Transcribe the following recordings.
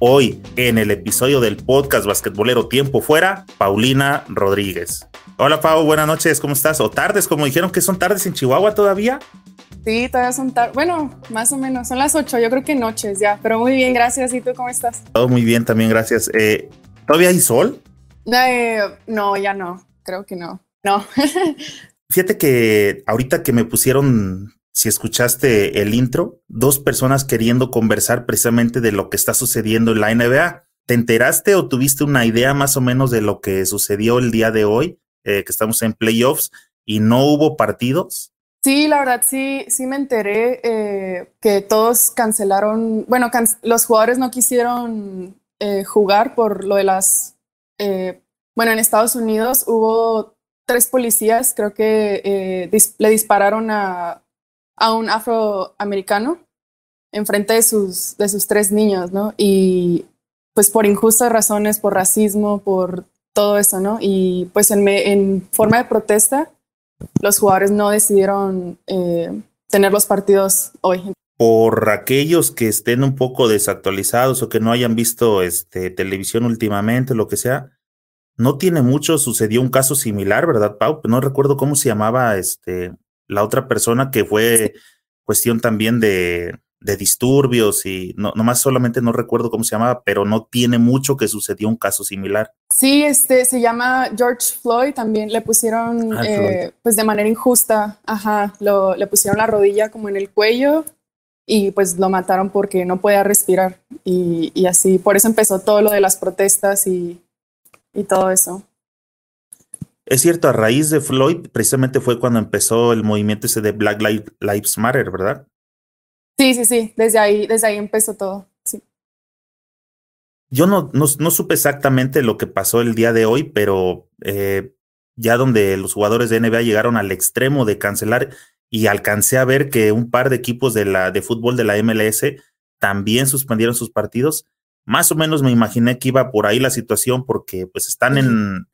Hoy, en el episodio del podcast basquetbolero Tiempo Fuera, Paulina Rodríguez. Hola Pau, buenas noches, ¿cómo estás? O tardes, como dijeron que son tardes en Chihuahua todavía. Sí, todavía son tardes. Bueno, más o menos, son las 8, yo creo que noches ya, pero muy bien, gracias. ¿Y tú cómo estás? Todo muy bien, también gracias. Eh, ¿Todavía hay sol? Eh, no, ya no, creo que no. No. Fíjate que ahorita que me pusieron si escuchaste el intro, dos personas queriendo conversar precisamente de lo que está sucediendo en la NBA. ¿Te enteraste o tuviste una idea más o menos de lo que sucedió el día de hoy, eh, que estamos en playoffs y no hubo partidos? Sí, la verdad sí, sí me enteré eh, que todos cancelaron, bueno, los jugadores no quisieron eh, jugar por lo de las, bueno, en Estados Unidos hubo tres policías, creo que le dispararon a a un afroamericano enfrente de sus, de sus tres niños, ¿no? Y pues por injustas razones, por racismo, por todo eso, ¿no? Y pues en, forma de protesta, los jugadores no decidieron eh, tener los partidos hoy. Por aquellos que estén un poco desactualizados o que no hayan visto este, televisión últimamente, lo que sea, no tiene mucho, sucedió un caso similar, ¿verdad, Pau? No recuerdo cómo se llamaba este, la otra persona que fue cuestión también de, de disturbios y no, nomás solamente no recuerdo cómo se llamaba, pero no tiene mucho que sucedió un caso similar. Sí, este se llama George Floyd, también le pusieron ah, eh, pues de manera injusta, ajá, lo, le pusieron la rodilla como en el cuello y pues lo mataron porque no podía respirar y, y así, por eso empezó todo lo de las protestas y, y todo eso. Es cierto, a raíz de Floyd, precisamente fue cuando empezó el movimiento ese de Black Lives Matter, ¿verdad? Sí, sí, sí, desde ahí, desde ahí empezó todo, sí. Yo no, no, supe exactamente lo que pasó el día de hoy, pero eh, ya donde los jugadores de NBA llegaron al extremo de cancelar y alcancé a ver que un par de equipos de, la, de fútbol de la MLS también suspendieron sus partidos. Más o menos me imaginé que iba por ahí la situación porque pues están en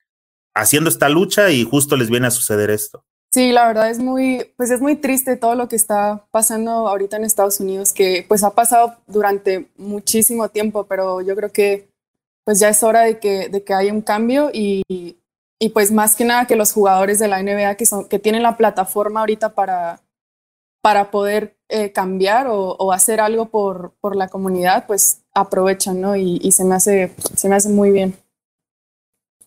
haciendo esta lucha y justo les viene a suceder esto. Sí, la verdad es muy, pues es muy triste todo lo que está pasando ahorita en Estados Unidos, que pues ha pasado durante muchísimo tiempo, pero yo creo que pues ya es hora de que, de que haya un cambio y, y pues más que nada que los jugadores de la NBA que, son, que tienen la plataforma ahorita para, para poder eh, cambiar o, o, hacer algo por, por la comunidad, pues aprovechan, ¿no? Y, y se, me hace, se me hace muy bien.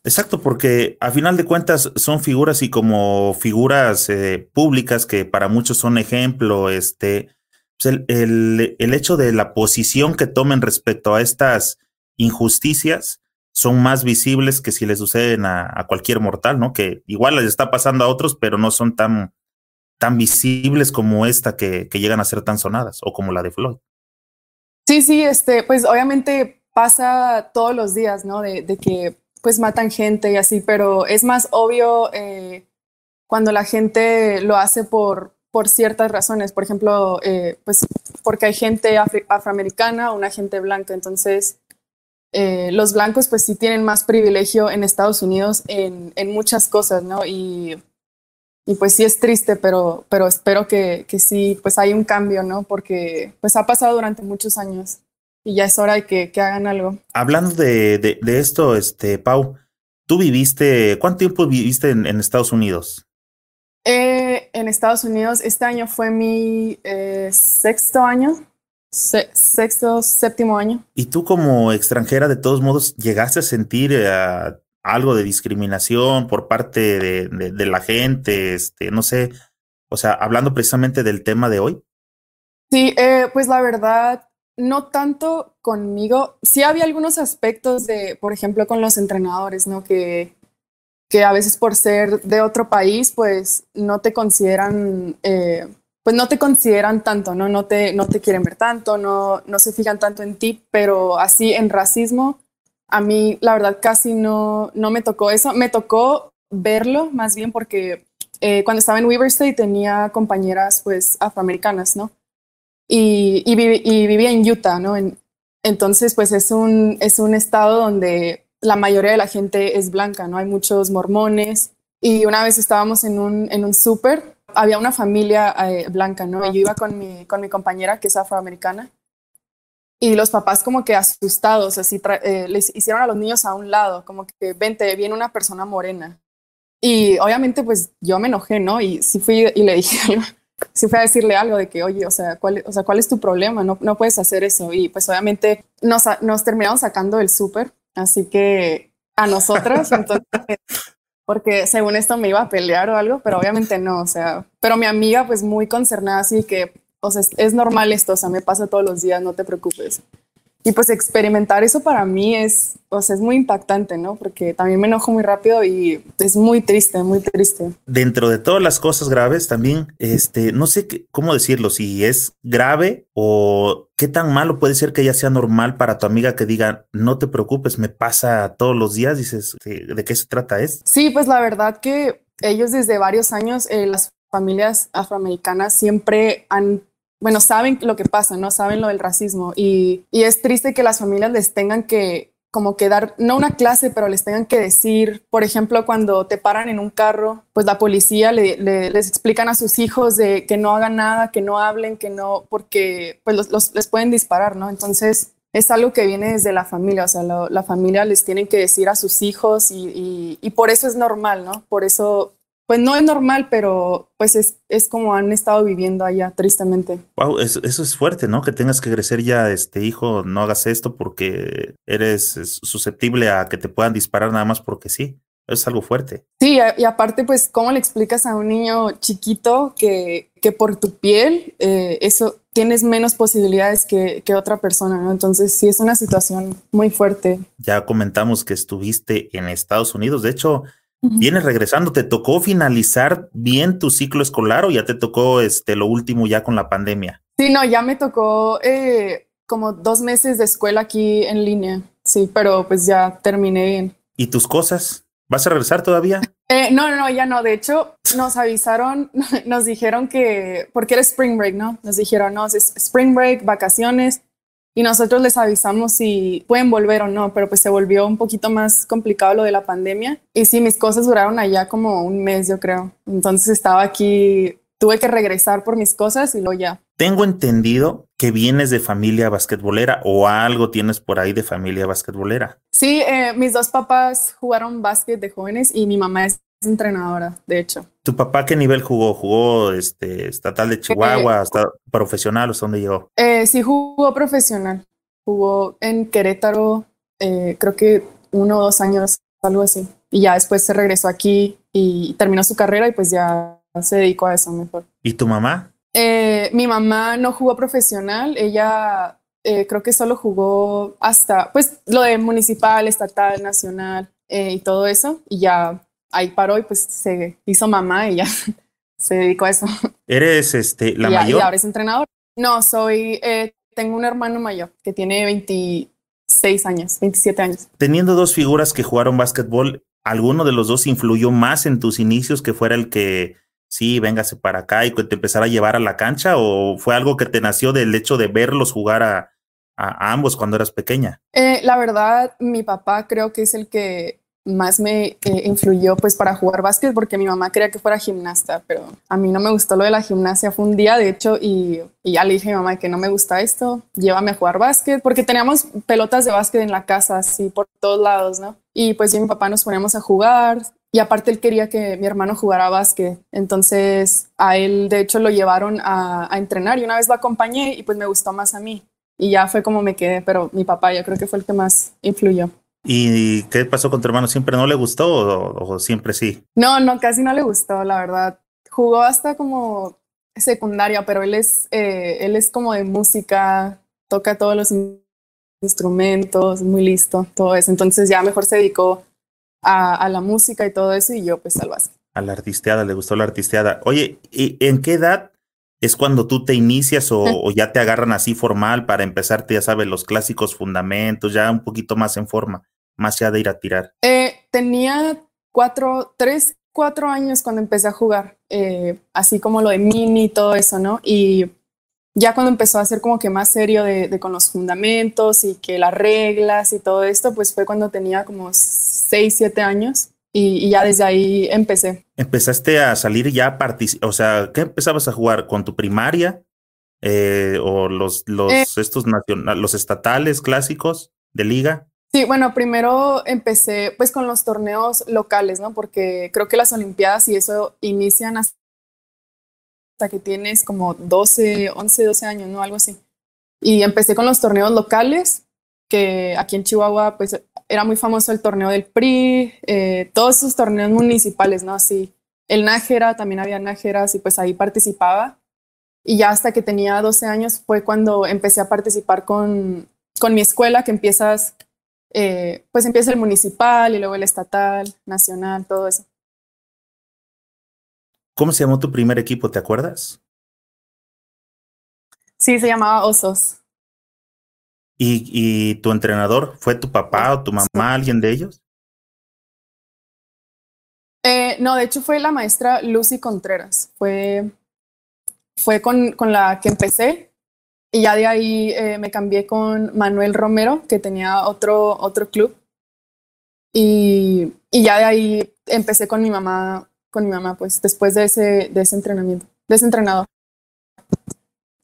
Exacto, porque a final de cuentas son figuras y como figuras eh, públicas que para muchos son ejemplo, este, pues el, el, hecho de la posición que tomen respecto a estas injusticias son más visibles que si les suceden a, cualquier mortal, ¿no? Que igual les está pasando a otros, pero no son tan, tan visibles como esta que, que llegan a ser tan sonadas o como la de Floyd. Sí, sí, este, pues obviamente pasa todos los días, ¿no? De, de que pues matan gente y así, pero es más obvio eh, cuando la gente lo hace por, por ciertas razones. Por ejemplo, eh, pues porque hay gente afroamericana o una gente blanca. Entonces, eh, los blancos pues sí tienen más privilegio en Estados Unidos en, en muchas cosas, ¿no? Y, y, pues sí es triste, pero, pero espero que, que sí, pues hay un cambio, ¿no? Porque pues ha pasado durante muchos años y ya es hora de que, hagan algo. Hablando de, de, esto, este, Pau, tú viviste, ¿cuánto tiempo viviste en, Estados Unidos? Eh, en Estados Unidos, este año fue mi eh, sexto año, sexto, séptimo año. ¿Y tú como extranjera, de todos modos, llegaste a sentir eh, algo de discriminación por parte de, de, la gente, este, no sé, o sea, hablando precisamente del tema de hoy? Sí, pues la verdad, no tanto conmigo. Sí había algunos aspectos de, por ejemplo, con los entrenadores, ¿no? Que, que a veces por ser de otro país, pues no te consideran, eh, pues no te consideran tanto, ¿no? No te, no te quieren ver tanto, no, no se fijan tanto en ti, pero así en racismo, a mí la verdad casi no, no me tocó eso. Me tocó verlo más bien porque eh, cuando estaba en Weaver State tenía compañeras pues afroamericanas, ¿no? Y, y, vivía en Utah, ¿no? entonces pues es un, es un estado donde la mayoría de la gente es blanca, ¿no? Hay muchos mormones. Y una vez estábamos en un, en un súper, había una familia eh, blanca, ¿no? yo iba con mi, con mi compañera que es afroamericana y los papás como que asustados, así eh, les hicieron a los niños a un lado, como que vente, viene una persona morena. Y obviamente pues yo me enojé, ¿no? Y sí fui y le dije sí fui a decirle algo de que, oye, o sea, ¿cuál, o sea, ¿cuál es tu problema? No, no puedes hacer eso. Y pues obviamente nos, nos terminaron sacando del súper, así que a nosotras, entonces, porque según esto me iba a pelear o algo, pero obviamente no, o sea, pero mi amiga pues muy concernada, así que o sea, es, normal esto, o sea, me pasa todos los días, no te preocupes. Y pues experimentar eso para mí es, o sea, es muy impactante, ¿no? Porque también me enojo muy rápido y es muy triste, muy triste. Dentro de todas las cosas graves también, este, no sé qué, cómo decirlo, si es grave o qué tan malo puede ser que ya sea normal para tu amiga que diga, no te preocupes, me pasa todos los días, dices, ¿de, qué se trata es? Sí, pues la verdad que ellos desde varios años, eh, las familias afroamericanas siempre han bueno, saben lo que pasa, ¿no? Saben lo del racismo y, es triste que las familias les tengan que como que dar, no una clase, pero les tengan que decir, por ejemplo, cuando te paran en un carro, pues la policía les explican a sus hijos de que no hagan nada, que no hablen, que no, porque pues los, les pueden disparar, ¿no? Entonces es algo que viene desde la familia, o sea, la familia les tiene que decir a sus hijos y, y por eso es normal, ¿no? Por eso pues no es normal, pero pues es, es como han estado viviendo allá, tristemente. Wow, eso, es fuerte, ¿no? Que tengas que crecer ya, este hijo, no hagas esto porque eres susceptible a que te puedan disparar nada más porque sí. Es algo fuerte. Sí, y aparte, pues, ¿cómo le explicas a un niño chiquito que, que por tu piel eh, eso tienes menos posibilidades que, que, otra persona, ¿no? Entonces, sí, es una situación muy fuerte. Ya comentamos que estuviste en Estados Unidos. De hecho, Vienes regresando, ¿te tocó finalizar bien tu ciclo escolar o ya te tocó este, lo último ya con la pandemia? Sí, no, ya me tocó eh, como dos meses de escuela aquí en línea, sí, pero pues ya terminé bien. ¿Y tus cosas? ¿Vas a regresar todavía? Eh, no, no, ya no. De hecho, nos avisaron, nos dijeron que, porque era Spring Break, ¿no? Nos dijeron, no, es Spring Break, vacaciones, y nosotros les avisamos si pueden volver o no, pero pues se volvió un poquito más complicado lo de la pandemia. Y sí, mis cosas duraron allá como un mes, yo creo. Entonces estaba aquí, tuve que regresar por mis cosas y luego ya. Tengo entendido que vienes de familia basquetbolera o algo tienes por ahí de familia basquetbolera. Sí, eh, mis dos papás jugaron básquet de jóvenes y mi mamá es entrenadora, de hecho. ¿Tu papá qué nivel jugó? ¿Jugó este, estatal de Chihuahua, eh, hasta profesional o hasta dónde llegó? Eh, sí, jugó profesional. Jugó en Querétaro, eh, creo que uno o dos años, algo así. Y ya después se regresó aquí y terminó su carrera y pues ya se dedicó a eso mejor. ¿Y tu mamá? mi mamá no jugó profesional, ella creo que solo jugó hasta, pues, lo de municipal, estatal, nacional y todo eso. Y ya ahí paró y pues se hizo mamá y ya se dedicó a eso. ¿Eres este, la mayor? Y ahora es entrenador. No, soy, eh, tengo un hermano mayor que tiene 26 años, 27 años. Teniendo dos figuras que jugaron básquetbol, ¿alguno de los dos influyó más en tus inicios que fuera el que sí, véngase para acá y que te empezara a llevar a la cancha o fue algo que te nació del hecho de verlos jugar a, a, ambos cuando eras pequeña? Eh, la verdad, mi papá creo que es el que más me eh, influyó pues para jugar básquet porque mi mamá quería que fuera gimnasta, pero a mí no me gustó lo de la gimnasia. Fue un día, de hecho, y, ya le dije a mi mamá que no me gusta esto, llévame a jugar básquet, porque teníamos pelotas de básquet en la casa, así por todos lados, ¿no? Y pues yo y mi papá nos poníamos a jugar. Y aparte él quería que mi hermano jugara básquet. Entonces a él, de hecho, lo llevaron a, a entrenar y una vez lo acompañé y pues me gustó más a mí. Y ya fue como me quedé, pero mi papá yo creo que fue el que más influyó. ¿Y qué pasó con tu hermano? ¿Siempre no le gustó o, siempre sí? No, no, casi no le gustó, la verdad. Jugó hasta como secundaria, pero él es, eh, él es como de música, toca todos los instrumentos, muy listo, todo eso. Entonces ya mejor se dedicó a, la música y todo eso y yo pues al básquet. A la artisteada, le gustó la artisteada. Oye, ¿y en qué edad es cuando tú te inicias o, o, ya te agarran así formal para empezarte, ya sabes, los clásicos fundamentos, ya un poquito más en forma? Más allá de ir a tirar? Eh, tenía cuatro, tres, cuatro años cuando empecé a jugar, eh, así como lo de mini y todo eso, ¿no? Y ya cuando empezó a ser como que más serio de, con los fundamentos y que las reglas y todo esto, pues fue cuando tenía como seis, siete años y, ya desde ahí empecé. Empezaste a salir ya, o sea, ¿qué empezabas a jugar con tu primaria eh, o los, los, eh. estos nacionales, los estatales clásicos de liga? Sí, bueno, primero empecé pues con los torneos locales, ¿no? Porque creo que las Olimpiadas y eso inician hasta que tienes como 12, 11, 12 años, ¿no? Algo así. Y empecé con los torneos locales, que aquí en Chihuahua pues era muy famoso el torneo del PRI, eh, todos esos torneos municipales, ¿no? Así, el Nájera, también había Nájeras y pues ahí participaba. Y ya hasta que tenía 12 años fue cuando empecé a participar con, con mi escuela, que empiezas, eh, pues empieza el municipal y luego el estatal, nacional, todo eso. ¿Cómo se llamó tu primer equipo? ¿Te acuerdas? Sí, se llamaba Osos. ¿Y, tu entrenador fue tu papá o tu mamá, alguien de ellos? Eh, no, de hecho fue la maestra Lucy Contreras. Fue, fue con, con la que empecé y ya de ahí eh, me cambié con Manuel Romero, que tenía otro, otro club. Y, y ya de ahí empecé con mi mamá con mi mamá, pues, después de ese, de ese entrenamiento, de ese entrenador.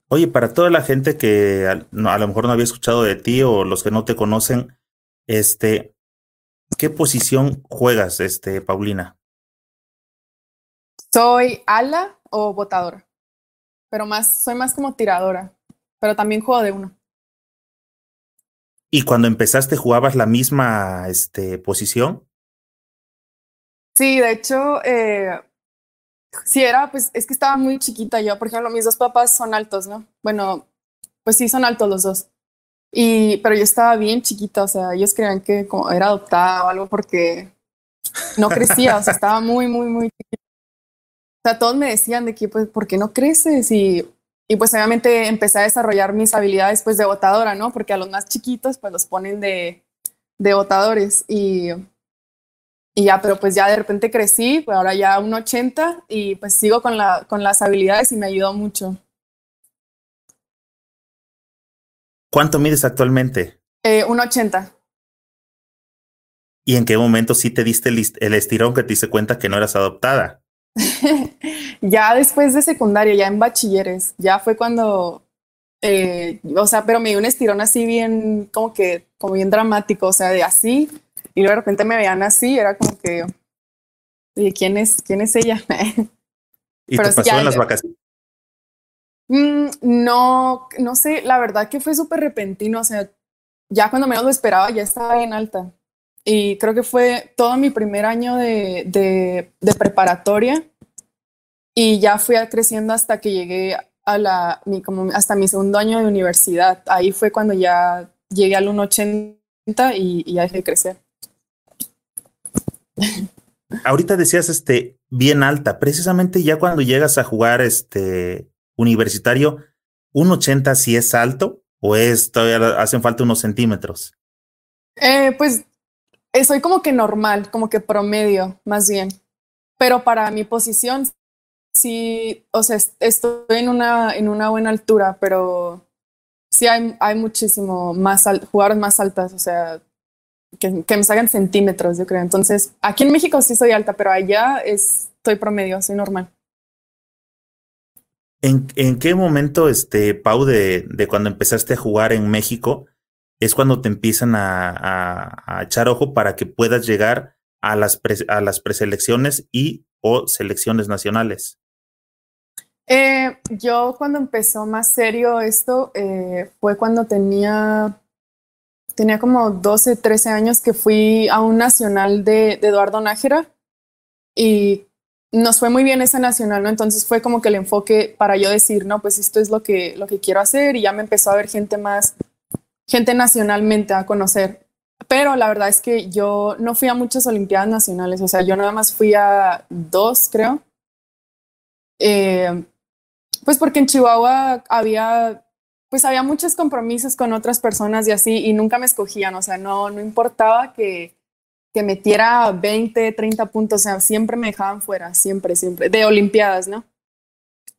Oye, para toda la gente que a, a, lo mejor no había escuchado de ti o los que no te conocen, este, ¿qué posición juegas, este, Paulina? Soy ala o botadora, pero más, soy más como tiradora, pero también juego de uno. ¿Y cuando empezaste jugabas la misma este, posición? Sí, de hecho, eh, sí era, pues es que estaba muy chiquita yo. Por ejemplo, mis dos papás son altos, ¿no? Bueno, pues sí, son altos los dos. Y, pero yo estaba bien chiquita, o sea, ellos creían que como era adoptada o algo porque no crecía, o sea, estaba muy, muy, muy chiquita. O sea, todos me decían de que, pues, ¿por qué no creces? Y, y pues obviamente empecé a desarrollar mis habilidades, pues, de botadora, ¿no? Porque a los más chiquitos, pues, los ponen de, de botadores. Y, y ya, pero pues ya de repente crecí, pues ahora ya un 80 y pues sigo con, la, con las habilidades y me ayudó mucho. ¿Cuánto mides actualmente? Eh, un 80. ¿Y en qué momento sí te diste el, estirón que te diste cuenta que no eras adoptada? ya después de secundaria, ya en bachilleres, ya fue cuando, eh, o sea, pero me dio un estirón así bien, como que, como bien dramático, o sea, de así, y de repente me veían así, era como que, ¿quién es, quién es ella? ¿Y te pasó en las vacaciones? Mm, no, no sé, la verdad que fue súper repentino, o sea, ya cuando menos lo esperaba ya estaba bien alta. Y creo que fue todo mi primer año de, de, de preparatoria y ya fui creciendo hasta que llegué a la, mi, como hasta mi segundo año de universidad. Ahí fue cuando ya llegué al 1,80 y, y ya dejé de crecer. Ahorita decías este bien alta, precisamente ya cuando llegas a jugar este universitario, ¿un 80 si es alto o es todavía hacen falta unos centímetros? Eh, pues soy como que normal, como que promedio, más bien. Pero para mi posición, sí, o sea, estoy en una, en una buena altura, pero sí hay, hay muchísimo más jugadores más altas, o sea, que, me salgan centímetros, yo creo. Entonces, aquí en México sí soy alta, pero allá estoy promedio, soy normal. ¿En, ¿En, qué momento, este, Pau, de, de, cuando empezaste a jugar en México, es cuando te empiezan a, a, echar ojo para que puedas llegar a las, a las preselecciones y o selecciones nacionales? Eh, yo cuando empezó más serio esto eh, fue cuando tenía tenía como 12, 13 años que fui a un nacional de, Eduardo Nájera y nos fue muy bien ese nacional, ¿no? Entonces fue como que el enfoque para yo decir, no, pues esto es lo que, lo que quiero hacer y ya me empezó a ver gente más, gente nacionalmente a conocer. Pero la verdad es que yo no fui a muchas Olimpiadas nacionales, o sea, yo nada más fui a dos, creo. Eh, pues porque en Chihuahua había pues había muchos compromisos con otras personas y así, y nunca me escogían, o sea, no, no importaba que, que metiera 20, 30 puntos, o sea, siempre me dejaban fuera, siempre, siempre, de Olimpiadas, ¿no?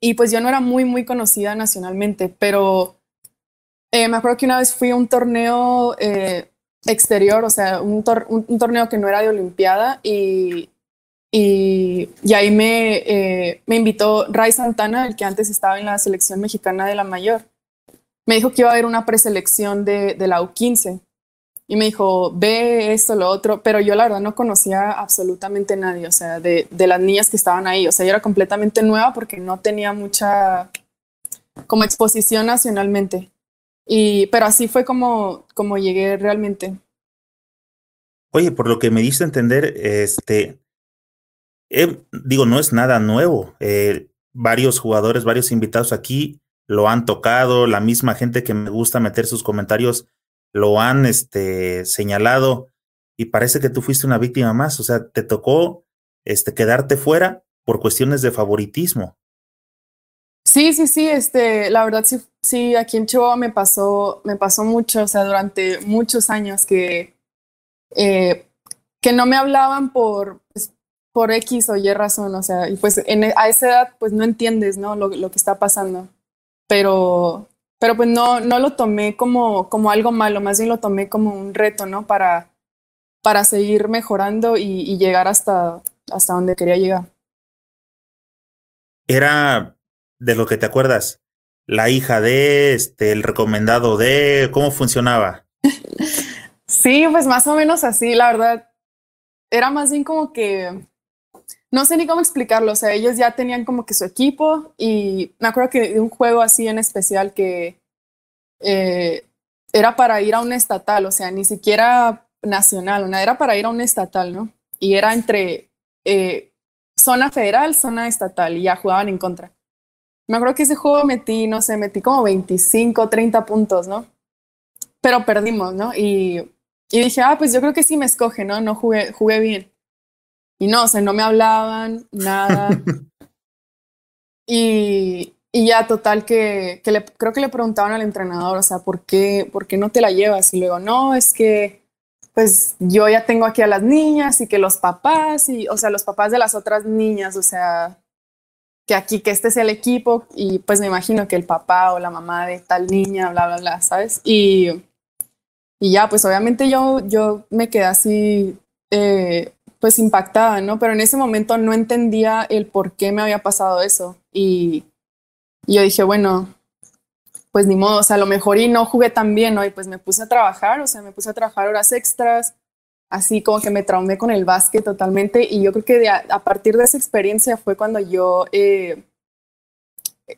Y pues yo no era muy, muy conocida nacionalmente, pero eh, me acuerdo que una vez fui a un torneo eh, exterior, o sea, un, torneo que no era de Olimpiada y, y, ahí me, eh, me invitó Ray Santana, el que antes estaba en la selección mexicana de la mayor. Me dijo que iba a haber una preselección de, de la U15 y me dijo, ve esto, lo otro, pero yo la verdad no conocía absolutamente nadie, o sea, de, de, las niñas que estaban ahí, o sea, yo era completamente nueva porque no tenía mucha como exposición nacionalmente. Y, pero así fue como, como llegué realmente. Oye, por lo que me diste entender, este, eh, digo, no es nada nuevo. Eh, varios jugadores, varios invitados aquí lo han tocado, la misma gente que me gusta meter sus comentarios lo han este, señalado y parece que tú fuiste una víctima más, o sea, te tocó este, quedarte fuera por cuestiones de favoritismo. Sí, sí, sí, este, la verdad sí, sí, aquí en Chihuahua me pasó, me pasó mucho, o sea, durante muchos años que, eh, que no me hablaban por, pues, por X o Y razón, o sea, y pues en, a esa edad pues no entiendes, ¿no? Lo, lo que está pasando, pero pero pues no, no lo tomé como, como algo malo, más bien lo tomé como un reto, ¿no? Para, para seguir mejorando y, llegar hasta, hasta donde quería llegar. Era de lo que te acuerdas, la hija de, este, el recomendado de, ¿cómo funcionaba? sí, pues más o menos así, la verdad. Era más bien como que no sé ni cómo explicarlo, o sea, ellos ya tenían como que su equipo y me acuerdo que un juego así en especial que eh, era para ir a un estatal, o sea, ni siquiera nacional, una era para ir a un estatal, ¿no? Y era entre eh, zona federal, zona estatal, y ya jugaban en contra. Me acuerdo que ese juego metí, no sé, metí como 25, 30 puntos, ¿no? Pero perdimos, ¿no? Y, y dije, ah, pues yo creo que sí me escoge, ¿no? No jugué, jugué bien. Y no, o sea, no me hablaban, nada. y, y ya total que, que le, creo que le preguntaban al entrenador, o sea, ¿por qué, ¿por qué no te la llevas? Y luego, no, es que pues yo ya tengo aquí a las niñas y que los papás, y, o sea, los papás de las otras niñas, o sea, que aquí, que este sea el equipo, y pues me imagino que el papá o la mamá de tal niña, bla, bla, bla, ¿sabes? Y, y ya, pues obviamente yo, yo me quedé así eh, pues impactada, ¿no? Pero en ese momento no entendía el por qué me había pasado eso. Y, yo dije, bueno, pues ni modo, o sea, a lo mejor y no jugué tan bien, ¿no? Y pues me puse a trabajar, o sea, me puse a trabajar horas extras, así como que me traumé con el básquet totalmente. Y yo creo que a, partir de esa experiencia fue cuando yo eh,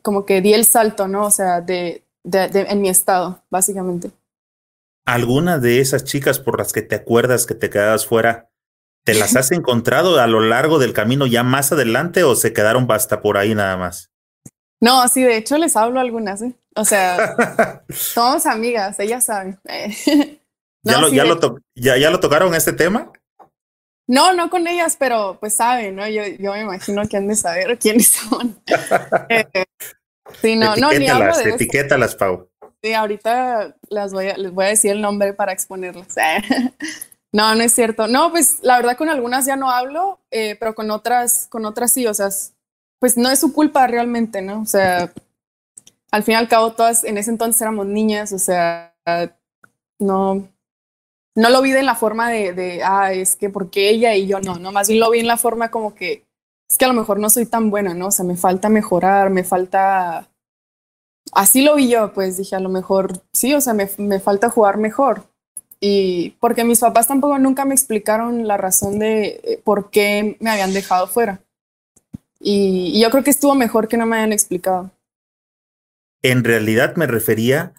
como que di el salto, ¿no? O sea, de, de, en mi estado, básicamente. ¿Alguna de esas chicas por las que te acuerdas que te quedabas fuera ¿Te las has encontrado a lo largo del camino ya más adelante o se quedaron hasta por ahí nada más? No, sí, de hecho les hablo algunas, ¿eh? O sea, somos amigas, ellas saben. ¿Ya, lo, ya, lo ya, ¿Ya lo tocaron este tema? No, no con ellas, pero pues saben, ¿no? Yo, yo me imagino que han de saber quiénes son. Eh, sí, no, no, ni hablo de Etiquétalas, Pau. Sí, ahorita las voy a, les voy a decir el nombre para exponerlas. No, no es cierto. No, pues la verdad con algunas ya no hablo, eh, pero con otras, con otras sí, o sea, pues no es su culpa realmente, ¿no? O sea, al fin y al cabo todas en ese entonces éramos niñas, o sea, no, no lo vi de la forma de, de, ah, es que porque ella y yo no, no, más bien lo vi en la forma como que es que a lo mejor no soy tan buena, ¿no? O sea, me falta mejorar, me falta... Así lo vi yo, pues dije, a lo mejor sí, o sea, me, me falta jugar mejor. Y porque mis papás tampoco nunca me explicaron la razón de eh, por qué me habían dejado fuera. Y, yo creo que estuvo mejor que no me hayan explicado. En realidad me refería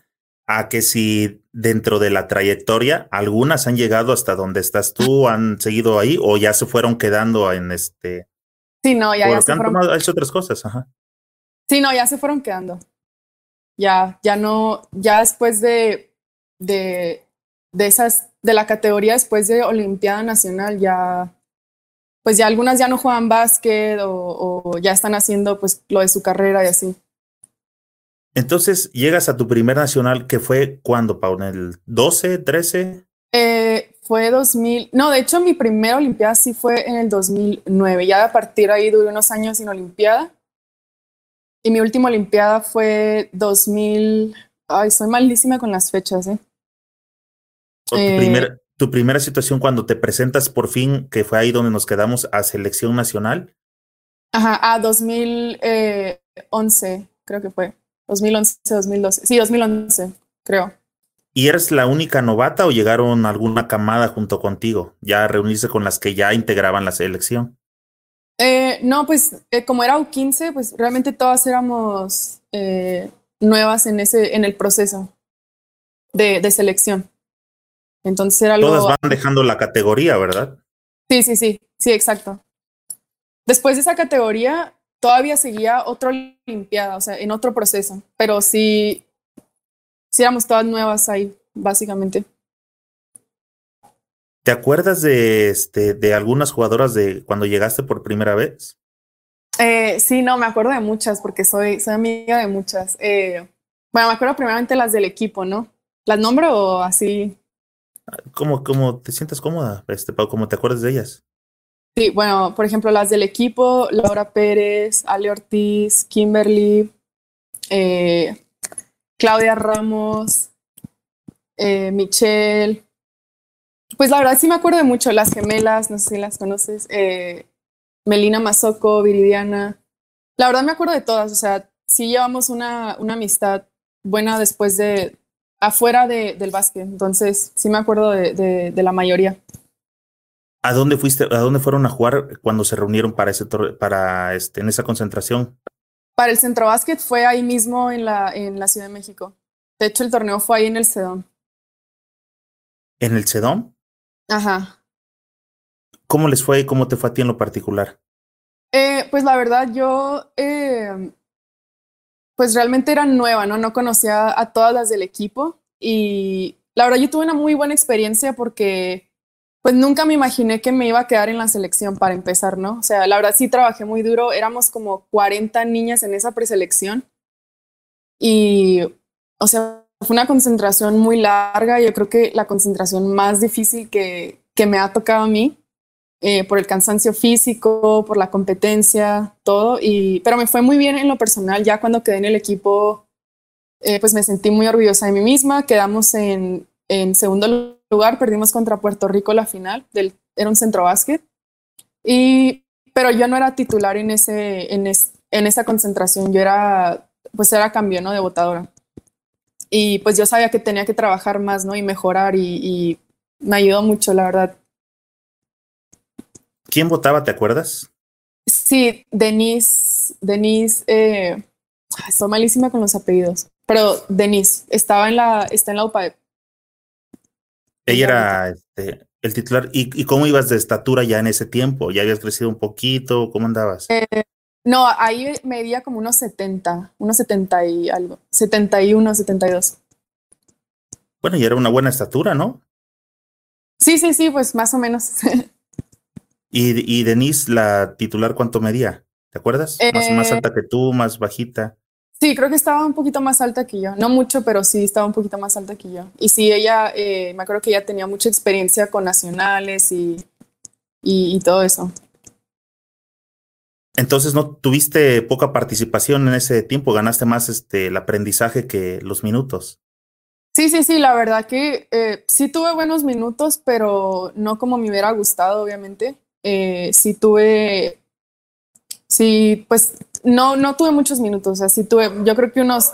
a que si dentro de la trayectoria algunas han llegado hasta donde estás tú, han seguido ahí o ya se fueron quedando en este. Sí, no, ya, ya se han fueron... hecho otras cosas, ajá. Sí, no, ya se fueron quedando. Ya, ya no, ya después de, de de esas, de la categoría después de Olimpiada Nacional ya, pues ya algunas ya no juegan básquet o, ya están haciendo pues lo de su carrera y así. Entonces llegas a tu primer nacional, que fue cuando, Pau, en el 12, 13? Eh, fue 2000, no, de hecho mi primera Olimpiada sí fue en el 2009, ya a partir de ahí duré unos años sin Olimpiada. Y mi última Olimpiada fue 2000, ay, soy malísima con las fechas, ¿eh? tu, eh, tu primera situación cuando te presentas por fin, que fue ahí donde nos quedamos a selección nacional. Ajá, a 2011, creo que fue. 2011, 2012. Sí, 2011, creo. ¿Y eres la única novata o llegaron alguna camada junto contigo, ya a reunirse con las que ya integraban la selección? Eh, no, pues eh, como era U15, pues realmente todas éramos eh, nuevas en, ese, en el proceso de, de, selección. Entonces era algo... Todas van dejando la categoría, ¿verdad? Sí, sí, sí, sí, exacto. Después de esa categoría, todavía seguía otra Olimpiada, o sea, en otro proceso, pero sí, sí éramos todas nuevas ahí, básicamente. ¿Te acuerdas de, este, de algunas jugadoras de cuando llegaste por primera vez? Eh, sí, no, me acuerdo de muchas porque soy, soy amiga de muchas. Eh, bueno, me acuerdo primeramente las del equipo, ¿no? ¿Las nombro o así? ¿Cómo, cómo te sientes cómoda, este, ¿Cómo te acuerdas de ellas? Sí, bueno, por ejemplo, las del equipo, Laura Pérez, Ale Ortiz, Kimberly, eh, Claudia Ramos, eh, Michelle. Pues la verdad sí me acuerdo de mucho, las gemelas, no sé si las conoces, eh, Melina Mazoco, Viridiana. La verdad me acuerdo de todas, o sea, sí llevamos una, una amistad buena después de, afuera de, del básquet, entonces sí me acuerdo de, de, de la mayoría. ¿A dónde fuiste, a dónde fueron a jugar cuando se reunieron para ese para este en esa concentración? Para el centro básquet fue ahí mismo en la, en la Ciudad de México. De hecho, el torneo fue ahí en el Sedón. ¿En el Sedón? Ajá. ¿Cómo les fue y cómo te fue a ti en lo particular? Eh, pues la verdad, yo eh, pues realmente era nueva, ¿no? No conocía a todas las del equipo y la verdad yo tuve una muy buena experiencia porque pues nunca me imaginé que me iba a quedar en la selección para empezar, ¿no? O sea, la verdad sí trabajé muy duro, éramos como 40 niñas en esa preselección. Y, o sea, fue una concentración muy larga, yo creo que la concentración más difícil que, que me ha tocado a mí, eh, por el cansancio físico, por la competencia, todo, y, pero me fue muy bien en lo personal, ya cuando quedé en el equipo, eh, pues me sentí muy orgullosa de mí misma, quedamos en, en segundo lugar, perdimos contra Puerto Rico la final, del, era un centro básquet. Y, pero yo no era titular en, ese, en, en esa concentración, yo era, pues era cambio, ¿no? De votadora. Y pues yo sabía que tenía que trabajar más, ¿no? Y mejorar y, y me ayudó mucho, la verdad. ¿Quién votaba, te acuerdas? Sí, Denise, Denise, eh, estoy malísima con los apellidos, pero Denise, estaba en la, está en la UPAEP. Ella era este, el titular. ¿Y, ¿Y, cómo ibas de estatura ya en ese tiempo? ¿Ya habías crecido un poquito? ¿Cómo andabas? Eh, no, ahí medía como unos 70, unos 70 y algo, 71, 72. Bueno, y era una buena estatura, ¿no? Sí, sí, sí, pues más o menos. ¿Y, y Denise, la titular, cuánto medía? ¿Te acuerdas? más, más Eh, alta que tú, más bajita. Sí, creo que estaba un poquito más alta que yo. No mucho, pero sí estaba un poquito más alta que yo. Y sí, ella, eh, me acuerdo que ella tenía mucha experiencia con nacionales y, y, y todo eso. Entonces, ¿no tuviste poca participación en ese tiempo? ¿Ganaste más este, el aprendizaje que los minutos? Sí, sí, sí, la verdad que eh, sí tuve buenos minutos, pero no como me hubiera gustado, obviamente. Eh, sí tuve, sí, pues no, no tuve muchos minutos, o sea, sí tuve, yo creo que unos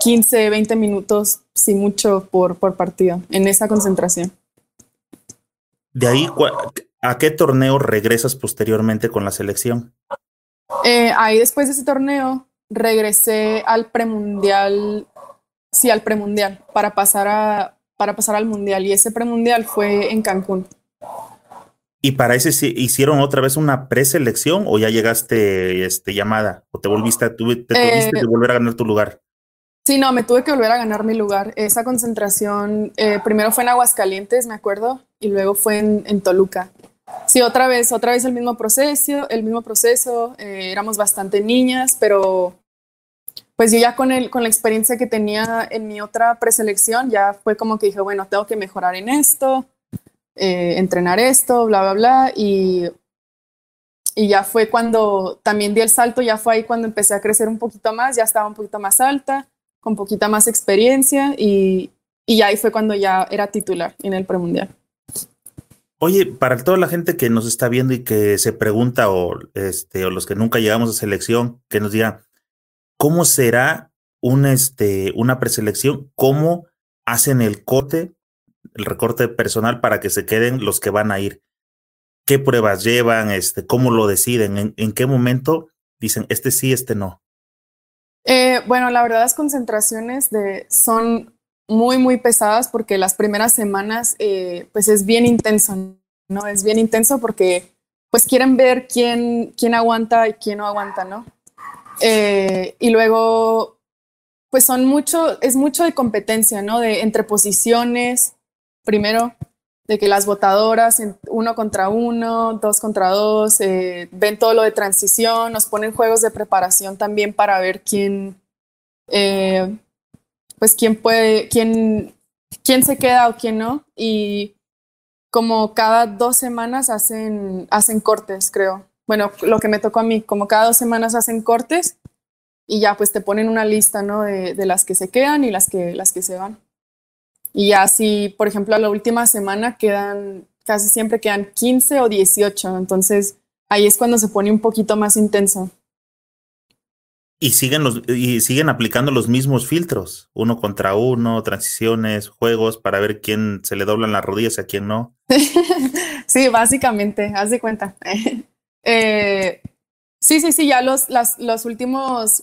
15, 20 minutos, sí mucho por, por partido en esa concentración. De ahí, ¿cuál- ¿a qué torneo regresas posteriormente con la selección? Eh, ahí después de ese torneo regresé al premundial, sí, al premundial, para pasar, a, para pasar al mundial. Y ese premundial fue en Cancún. ¿Y para ese sí hicieron otra vez una preselección o ya llegaste este, llamada? ¿O te volviste, a, te tuviste Eh, que volver a ganar tu lugar? Sí, no, me tuve que volver a ganar mi lugar. Esa concentración, eh, primero fue en Aguascalientes, me acuerdo, y luego fue en, en Toluca. Sí, otra vez, otra vez el mismo proceso, el mismo proceso. eh, éramos bastante niñas, pero pues yo ya con, el, con la experiencia que tenía en mi otra preselección, ya fue como que dije, bueno, tengo que mejorar en esto, eh, entrenar esto, bla, bla, bla. Y, y ya fue cuando también di el salto, ya fue ahí cuando empecé a crecer un poquito más, ya estaba un poquito más alta, con poquita más experiencia y, y ahí fue cuando ya era titular en el premundial. Oye, para toda la gente que nos está viendo y que se pregunta, o, este, o los que nunca llegamos a selección, que nos diga, ¿cómo será un, este, una preselección? ¿Cómo hacen el corte, el recorte personal para que se queden los que van a ir? ¿Qué pruebas llevan? Este, ¿Cómo lo deciden? ¿En, qué momento dicen, este sí, este no? Eh, bueno, la verdad las concentraciones de, son muy, muy pesadas porque las primeras semanas eh, pues es bien intenso, ¿no? Es bien intenso porque pues quieren ver quién, quién aguanta y quién no aguanta, ¿no? Eh, y luego pues son mucho, es mucho de competencia, ¿no? De entre posiciones, primero, de que las votadoras, uno contra uno, dos contra dos, eh, ven todo lo de transición, nos ponen juegos de preparación también para ver quién, pues quién puede, quién, quién se queda o quién no. Y como cada dos semanas hacen, hacen cortes, creo. Bueno, lo que me tocó a mí, como cada dos semanas hacen cortes y ya pues te ponen una lista, ¿no? De, de las que se quedan y las que, las que se van. Y ya si, por ejemplo, a la última semana quedan, casi siempre quedan 15 o 18, entonces ahí es cuando se pone un poquito más intenso. Y siguen, los, y siguen aplicando los mismos filtros, uno contra uno, transiciones, juegos, para ver quién se le doblan las rodillas y a quién no. sí, básicamente, haz de cuenta. eh, sí, sí, sí, ya los, las, los últimos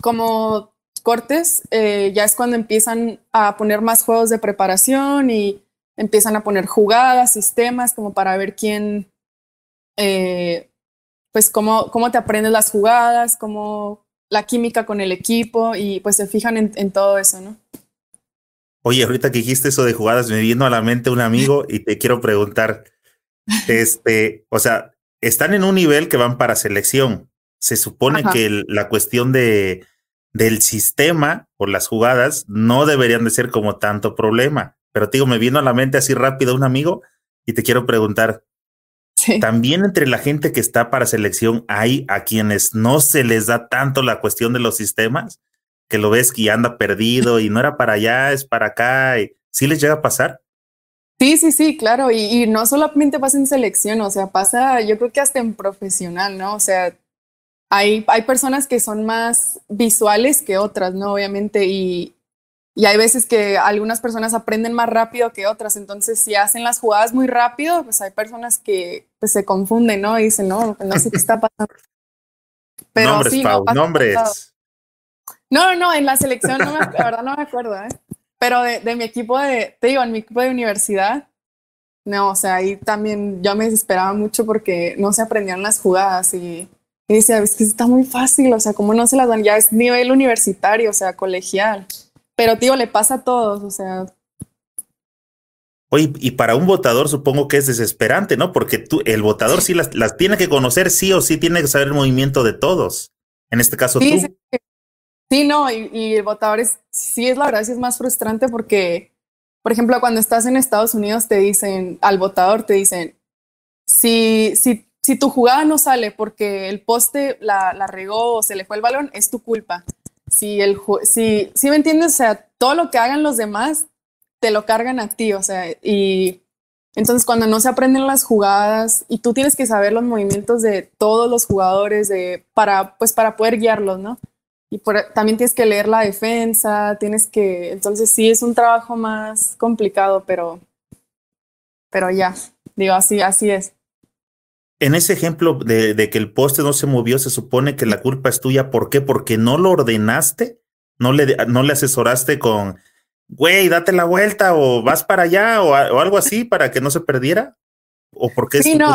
como cortes, eh, ya es cuando empiezan a poner más juegos de preparación y empiezan a poner jugadas, sistemas, como para ver quién, eh, pues cómo, cómo te aprendes las jugadas, cómo, la química con el equipo y pues se fijan en, todo eso, ¿no? Oye, ahorita que dijiste eso de jugadas, me vino a la mente un amigo y te quiero preguntar, este, o sea, están en un nivel que van para selección. Se supone que la cuestión de del sistema o las jugadas no deberían de ser como tanto problema. Pero te digo, me vino a la mente así rápido un amigo y te quiero preguntar, también entre la gente que está para selección hay a quienes no se les da tanto la cuestión de los sistemas, que lo ves que anda perdido y no era para allá, es para acá. Y, ¿Sí les llega a pasar? Sí, sí, sí, claro. Y, no solamente pasa en selección, o sea, pasa yo creo que hasta en profesional, ¿no? O sea, hay, hay personas que son más visuales que otras, ¿no? Obviamente, y, y hay veces que algunas personas aprenden más rápido que otras, entonces si hacen las jugadas muy rápido, pues hay personas que pues, se confunden, ¿no? Y dicen, no, no sé qué está pasando. Pero nombres, sí, Pau, no nombres. No, no, en la selección no me, la verdad no me acuerdo, ¿eh? Pero de, de, mi equipo de, te digo, en mi equipo de universidad, no, o sea, ahí también yo me desesperaba mucho porque no se aprendían las jugadas y, y decía, es que está muy fácil, o sea, ¿cómo no se las dan? Ya es nivel universitario, o sea, colegial. Pero, tío, le pasa a todos, o sea. Oye, y para un votador supongo que es desesperante, ¿no? Porque tú, el votador sí las, las tiene que conocer, sí o sí tiene que saber el movimiento de todos. En este caso sí, tú. Sí, sí no, y, y, el votador es, sí es la verdad, sí es más frustrante porque, por ejemplo, cuando estás en Estados Unidos te dicen, al votador te dicen, si, si, si tu jugada no sale porque el poste la, regó o se le fue el balón, es tu culpa si el si, si me entiendes, o sea, todo lo que hagan los demás te lo cargan a ti, o sea, y entonces cuando no se aprenden las jugadas y tú tienes que saber los movimientos de todos los jugadores de para pues para poder guiarlos, ¿no? Y también tienes que leer la defensa, tienes que, entonces sí es un trabajo más complicado, pero pero ya, digo así así es en ese ejemplo de, que el poste no se movió, se supone que la culpa es tuya. ¿Por qué? Porque no lo ordenaste, no le, no le asesoraste con, güey, date la vuelta o vas para allá o, algo así para que no se perdiera. ¿O por qué? Sí, no.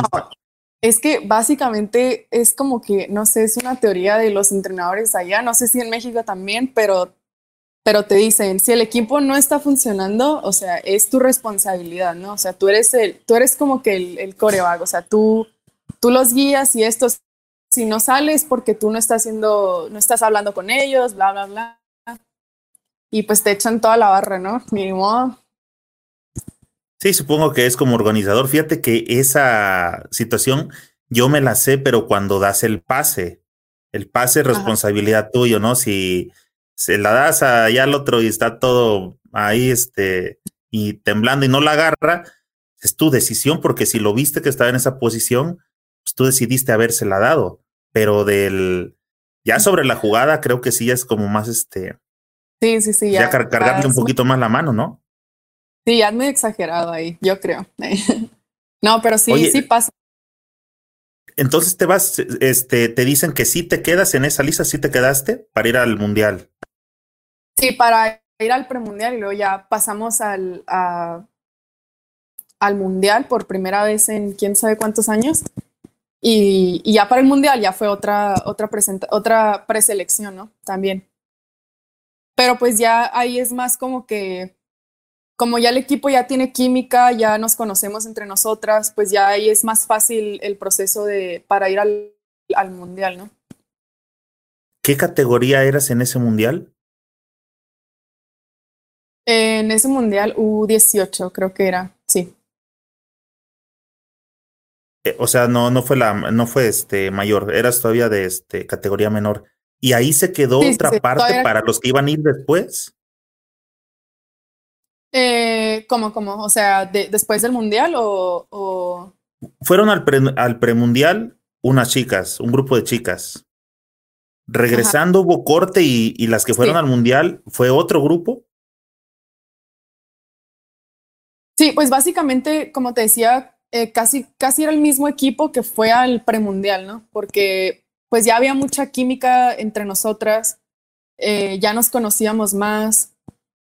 Es que básicamente es como que, no sé, es una teoría de los entrenadores allá, no sé si en México también, pero, pero te dicen, si el equipo no está funcionando, o sea, es tu responsabilidad, ¿no? O sea, tú eres el, tú eres como que el, el coreback, o sea, tú, tú los guías y estos, si no sales porque tú no estás haciendo, no estás hablando con ellos, bla, bla, bla. Y pues te echan toda la barra, ¿no? Ni modo. Sí, supongo que es como organizador. Fíjate que esa situación yo me la sé, pero cuando das el pase, el pase es responsabilidad tuyo, ¿no? Si se la das allá al otro y está todo ahí, este, y temblando y no la agarra, es tu decisión, porque si lo viste que estaba en esa posición, pues tú decidiste habérsela dado. Pero del, ya sobre la jugada, creo que sí ya es como más este. Sí, sí, sí. Ya, cargarle un poquito más la mano, ¿no? Sí, ya muy exagerado ahí, yo creo. no, pero sí, sí pasa. Entonces te vas, este, te dicen que sí te quedas en esa lista, sí te quedaste para ir al mundial. Sí, para ir al premundial y luego ya pasamos al, al mundial por primera vez en quién sabe cuántos años. Y, y ya para el mundial ya fue otra, otra, presenta, otra preselección, ¿no? También. Pero pues ya ahí es más como que, como ya el equipo ya tiene química, ya nos conocemos entre nosotras, pues ya ahí es más fácil el proceso de, para ir al, al mundial, ¿no? ¿Qué categoría eras en ese mundial? En ese mundial U18 creo que era, sí. Eh, o sea, no, no fue la, no fue este mayor, eras todavía de este categoría menor. Y ahí se quedó otra parte para los que iban a ir después. Eh, ¿Cómo, cómo? O sea, después del mundial o, Fueron al, al premundial unas chicas, un grupo de chicas. Regresando hubo corte y, y las que fueron al mundial fue otro grupo. Sí, pues básicamente, como te decía, eh, casi, casi era el mismo equipo que fue al premundial, ¿no? Porque pues ya había mucha química entre nosotras, eh, ya nos conocíamos más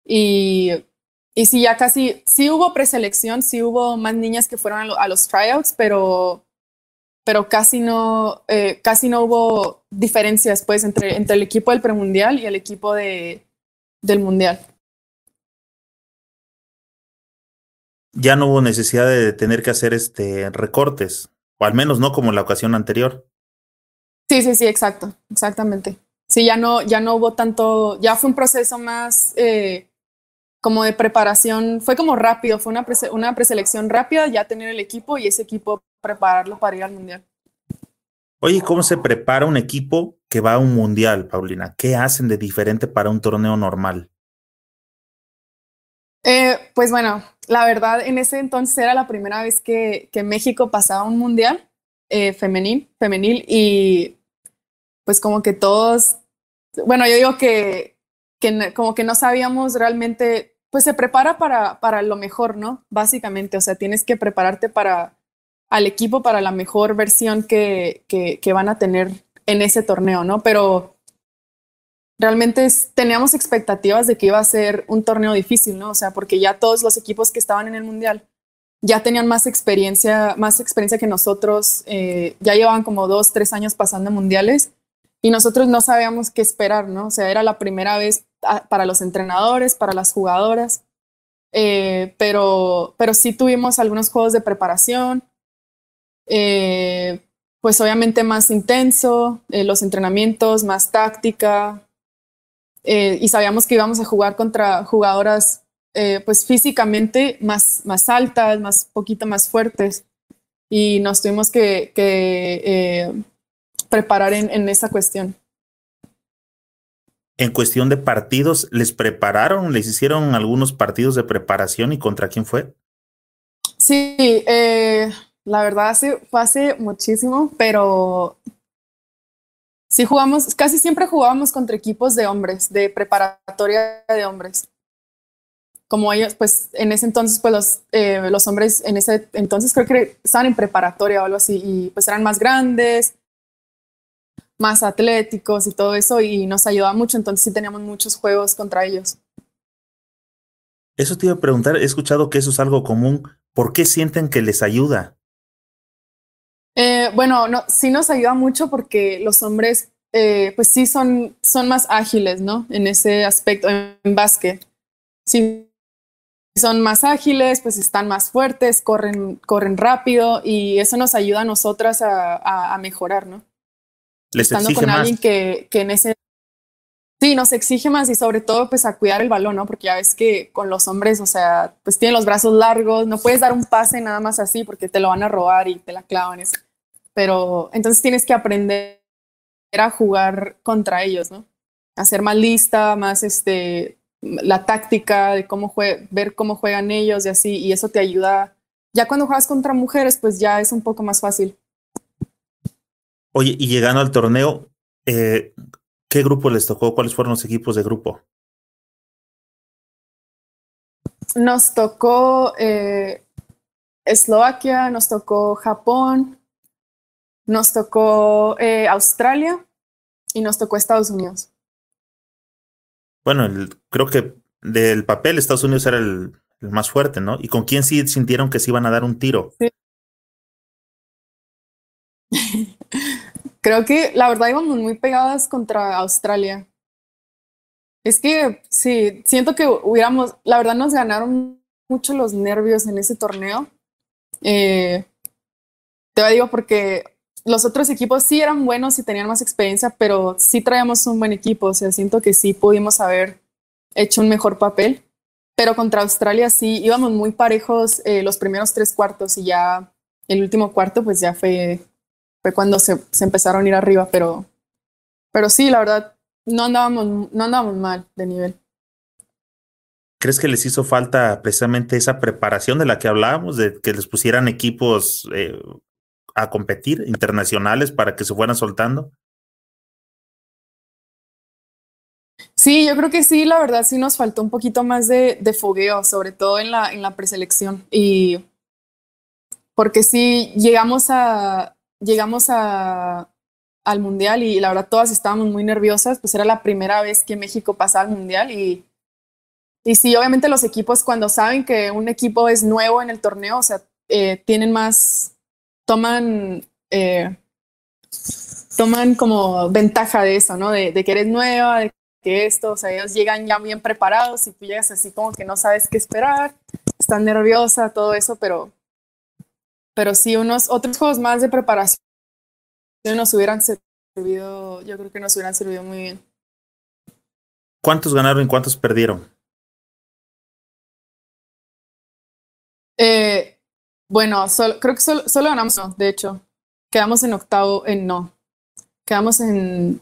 y, y sí, ya casi, sí hubo preselección, sí hubo más niñas que fueron a, los tryouts, pero, pero casi, no, eh, casi no hubo diferencias pues entre, entre el equipo del premundial y el equipo de, del mundial. Ya no hubo necesidad de tener que hacer este recortes, o al menos no como la ocasión anterior. Sí, sí, sí, exacto, exactamente. Sí, ya no, ya no hubo tanto, ya fue un proceso más eh, como de preparación, fue como rápido, fue una, una preselección rápida, ya tener el equipo y ese equipo prepararlo para ir al mundial. Oye, ¿cómo se prepara un equipo que va a un mundial, Paulina? ¿Qué hacen de diferente para un torneo normal? Eh, pues bueno, la verdad, en ese entonces era la primera vez que, que México pasaba un mundial eh, femenil, femenil y pues como que todos, bueno, yo digo que, que como que no sabíamos realmente, pues se prepara para, para lo mejor, ¿no? Básicamente, o sea, tienes que prepararte para al equipo para la mejor versión que, que, que van a tener en ese torneo, ¿no? Pero realmente teníamos expectativas de que iba a ser un torneo difícil, ¿no? O sea, porque ya todos los equipos que estaban en el Mundial ya tenían más experiencia, más experiencia que nosotros, eh, ya llevaban como dos, tres años pasando mundiales y nosotros no sabíamos qué esperar, ¿no? O sea, era la primera vez ah, para los entrenadores, para las jugadoras, eh, pero, pero sí tuvimos algunos juegos de preparación, eh, pues obviamente más intenso, los entrenamientos, más táctica, eh, y sabíamos que íbamos a jugar contra jugadoras eh, pues físicamente más, más altas, más poquito más fuertes y nos tuvimos que, que eh, preparar en, en, esa cuestión. En cuestión de partidos, ¿les prepararon? ¿Les hicieron algunos partidos de preparación y contra quién fue? Sí, la verdad hace, fue hace muchísimo, pero sí jugamos, casi siempre jugábamos contra equipos de hombres, de preparatoria de hombres. Como ellos, pues en ese entonces, pues los, eh, los hombres en ese entonces creo que estaban en preparatoria o algo así, y pues eran más grandes, más atléticos y todo eso, y nos ayudaba mucho, entonces sí teníamos muchos juegos contra ellos. Eso te iba a preguntar, he escuchado que eso es algo común. ¿Por qué sienten que les ayuda? Eh, bueno, no, sí nos ayuda mucho porque los hombres, eh, pues sí son, son más ágiles, ¿no? En ese aspecto, en básquet. Sí, son más ágiles, pues están más fuertes, corren, corren rápido y eso nos ayuda a nosotras a, a, mejorar, ¿no? estando con alguien que, que en ese Sí, nos exige más y sobre todo pues a cuidar el balón, ¿no? Porque ya ves que con los hombres, o sea, pues tienen los brazos largos, no puedes dar un pase nada más así porque te lo van a robar y te la clavan. Eso. Pero entonces tienes que aprender a jugar contra ellos, ¿no? Hacer más lista, más este, la táctica de cómo ver cómo juegan ellos y así, y eso te ayuda. Ya cuando juegas contra mujeres, pues ya es un poco más fácil. Oye, y llegando al torneo, eh, ¿Qué grupo les tocó? ¿Cuáles fueron los equipos de grupo? Nos tocó eh, Eslovaquia, nos tocó Japón, nos tocó eh, Australia y nos tocó Estados Unidos. Bueno, creo que del papel Estados Unidos era el, más fuerte, ¿no? ¿Y con quién sí sintieron que se iban a dar un tiro? Sí. Creo que la verdad íbamos muy pegadas contra Australia. Es que sí, siento que hubiéramos, la verdad nos ganaron mucho los nervios en ese torneo. Eh, te digo porque los otros equipos sí eran buenos y tenían más experiencia, pero sí traíamos un buen equipo. O sea, siento que sí pudimos haber hecho un mejor papel. Pero contra Australia sí íbamos muy parejos eh, los primeros tres cuartos y ya el último cuarto pues ya fue fue cuando se, empezaron a ir arriba, pero, pero sí, la verdad, no andábamos, no andábamos mal de nivel. ¿Crees que les hizo falta precisamente esa preparación de la que hablábamos, de que les pusieran equipos eh, a competir internacionales para que se fueran soltando? Sí, yo creo que sí, la verdad sí nos faltó un poquito más de, de fogueo, sobre todo en la, en la preselección. Y porque sí llegamos a, llegamos a, al Mundial y la verdad todas estábamos muy nerviosas, pues era la primera vez que México pasaba al Mundial y, y sí, obviamente los equipos cuando saben que un equipo es nuevo en el torneo, o sea, eh, tienen más, toman, eh, toman como ventaja de eso, ¿no? De, de, que eres nueva, de que esto, o sea, ellos llegan ya bien preparados y tú llegas así como que no sabes qué esperar, estás nerviosa, todo eso, pero pero sí, unos otros juegos más de preparación nos hubieran servido, yo creo que nos hubieran servido muy bien. ¿Cuántos ganaron y cuántos perdieron? Eh, bueno, creo que solo, solo ganamos, no, de hecho. Quedamos en octavo, en no. Quedamos en.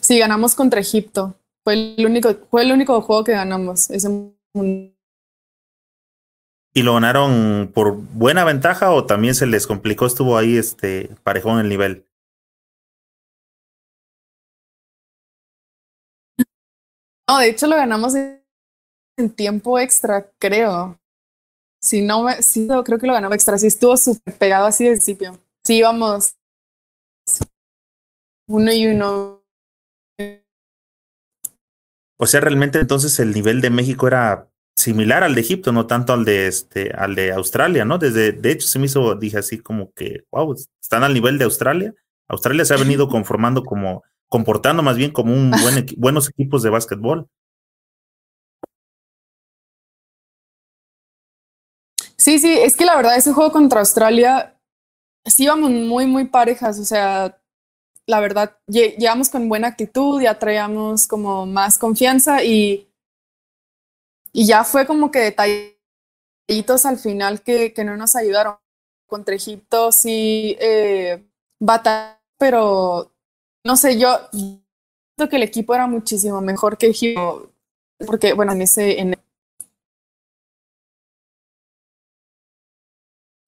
Sí, ganamos contra Egipto. Fue el único, fue el único juego que ganamos. Ese ¿Y lo ganaron por buena ventaja o también se les complicó? Estuvo ahí este parejón el nivel. No, de hecho lo ganamos en, tiempo extra, creo. Si no me, sí, creo que lo ganamos extra. Sí estuvo súper pegado así de principio. Sí íbamos uno y uno. O sea, realmente entonces el nivel de México era similar al de Egipto, no tanto al de este, al de Australia, ¿no? Desde, de hecho, se me hizo, dije así como que, wow, están al nivel de Australia. Australia se ha venido conformando como, comportando más bien como un buen buenos equipos de básquetbol. Sí, sí, es que la verdad, ese juego contra Australia, sí íbamos muy, muy parejas, o sea, la verdad, llegamos con buena actitud, ya traíamos como más confianza y y ya fue como que detallitos al final que, que no nos ayudaron. Contra Egipto sí eh, batalla, pero no sé, yo creo que el equipo era muchísimo mejor que Egipto, porque bueno, en ese... En...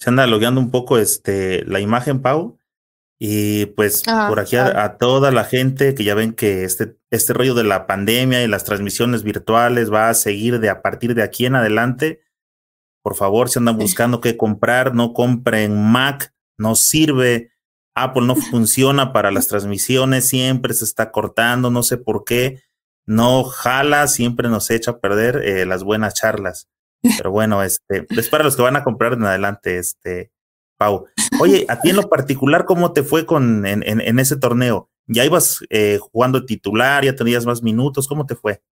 Se anda logueando un poco este, la imagen, Pau. Y pues por aquí a, toda la gente que ya ven que este, este rollo de la pandemia y las transmisiones virtuales va a seguir de a partir de aquí en adelante. Por favor, si andan buscando qué comprar, no compren Mac, no sirve. Apple no funciona para las transmisiones, siempre se está cortando, no sé por qué. No jala, siempre nos echa a perder eh, las buenas charlas. Pero bueno, este, es para los que van a comprar en adelante, este, Pau. Oye, a ti en lo particular, ¿cómo te fue con en, ese torneo? ¿Ya ibas eh, jugando titular? ¿Ya tenías más minutos? ¿Cómo te fue?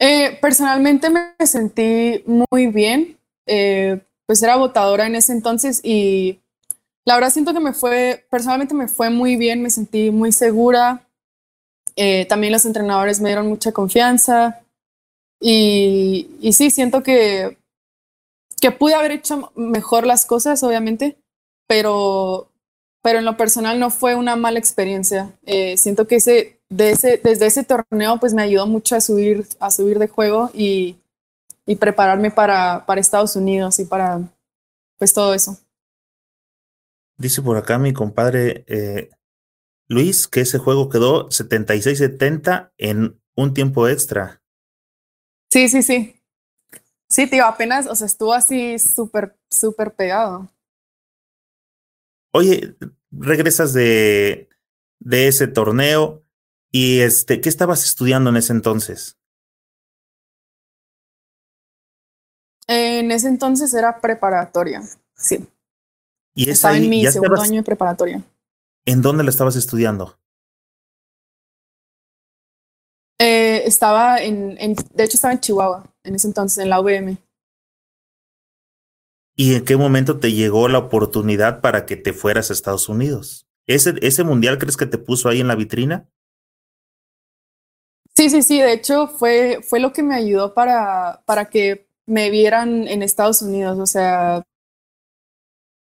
Eh, personalmente me sentí muy bien. Eh, pues era votadora en ese entonces y La verdad siento que me fue, personalmente me fue muy bien, me sentí muy segura. Eh, también los entrenadores me dieron mucha confianza. Y sí, siento que, que pude haber hecho mejor las cosas, obviamente, pero, pero en lo personal no fue una mala experiencia. Eh, siento que ese, de ese, desde ese torneo pues me ayudó mucho a subir, a subir de juego y, y prepararme para, para Estados Unidos y para pues todo eso. Dice por acá mi compadre eh, Luis que ese juego quedó 76-70 en un tiempo extra. Sí, sí, sí. Sí, tío, apenas, o sea, estuvo así súper, súper pegado. Oye, regresas de, de ese torneo y este, ¿qué estabas estudiando en ese entonces? En ese entonces era preparatoria, sí. Y Estaba en mi segundo año de preparatoria. ¿En dónde lo estabas estudiando? Eh, estaba en, en, de hecho estaba en Chihuahua en ese entonces, en la UVM. ¿Y en qué momento te llegó la oportunidad para que te fueras a Estados Unidos? ¿Ese, ese mundial crees que te puso ahí en la vitrina? Sí, sí, sí. De hecho, fue, fue lo que me ayudó para, para que me vieran en Estados Unidos. O sea,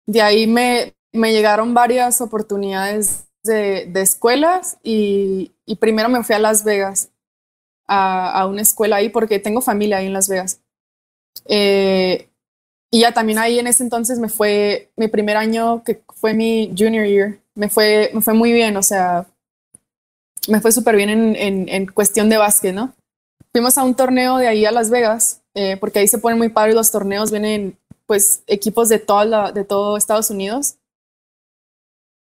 de ahí me, me llegaron varias oportunidades de, de escuelas y, y, primero me fui a Las Vegas, a, una escuela ahí, porque tengo familia ahí en Las Vegas. Eh, y ya también ahí en ese entonces me fue mi primer año, que fue mi junior year, me fue, me fue muy bien, o sea, me fue súper bien en, en, en, cuestión de básquet, ¿no? Fuimos a un torneo de ahí a Las Vegas, eh, porque ahí se ponen muy padres los torneos, vienen pues equipos de, toda de todo Estados Unidos.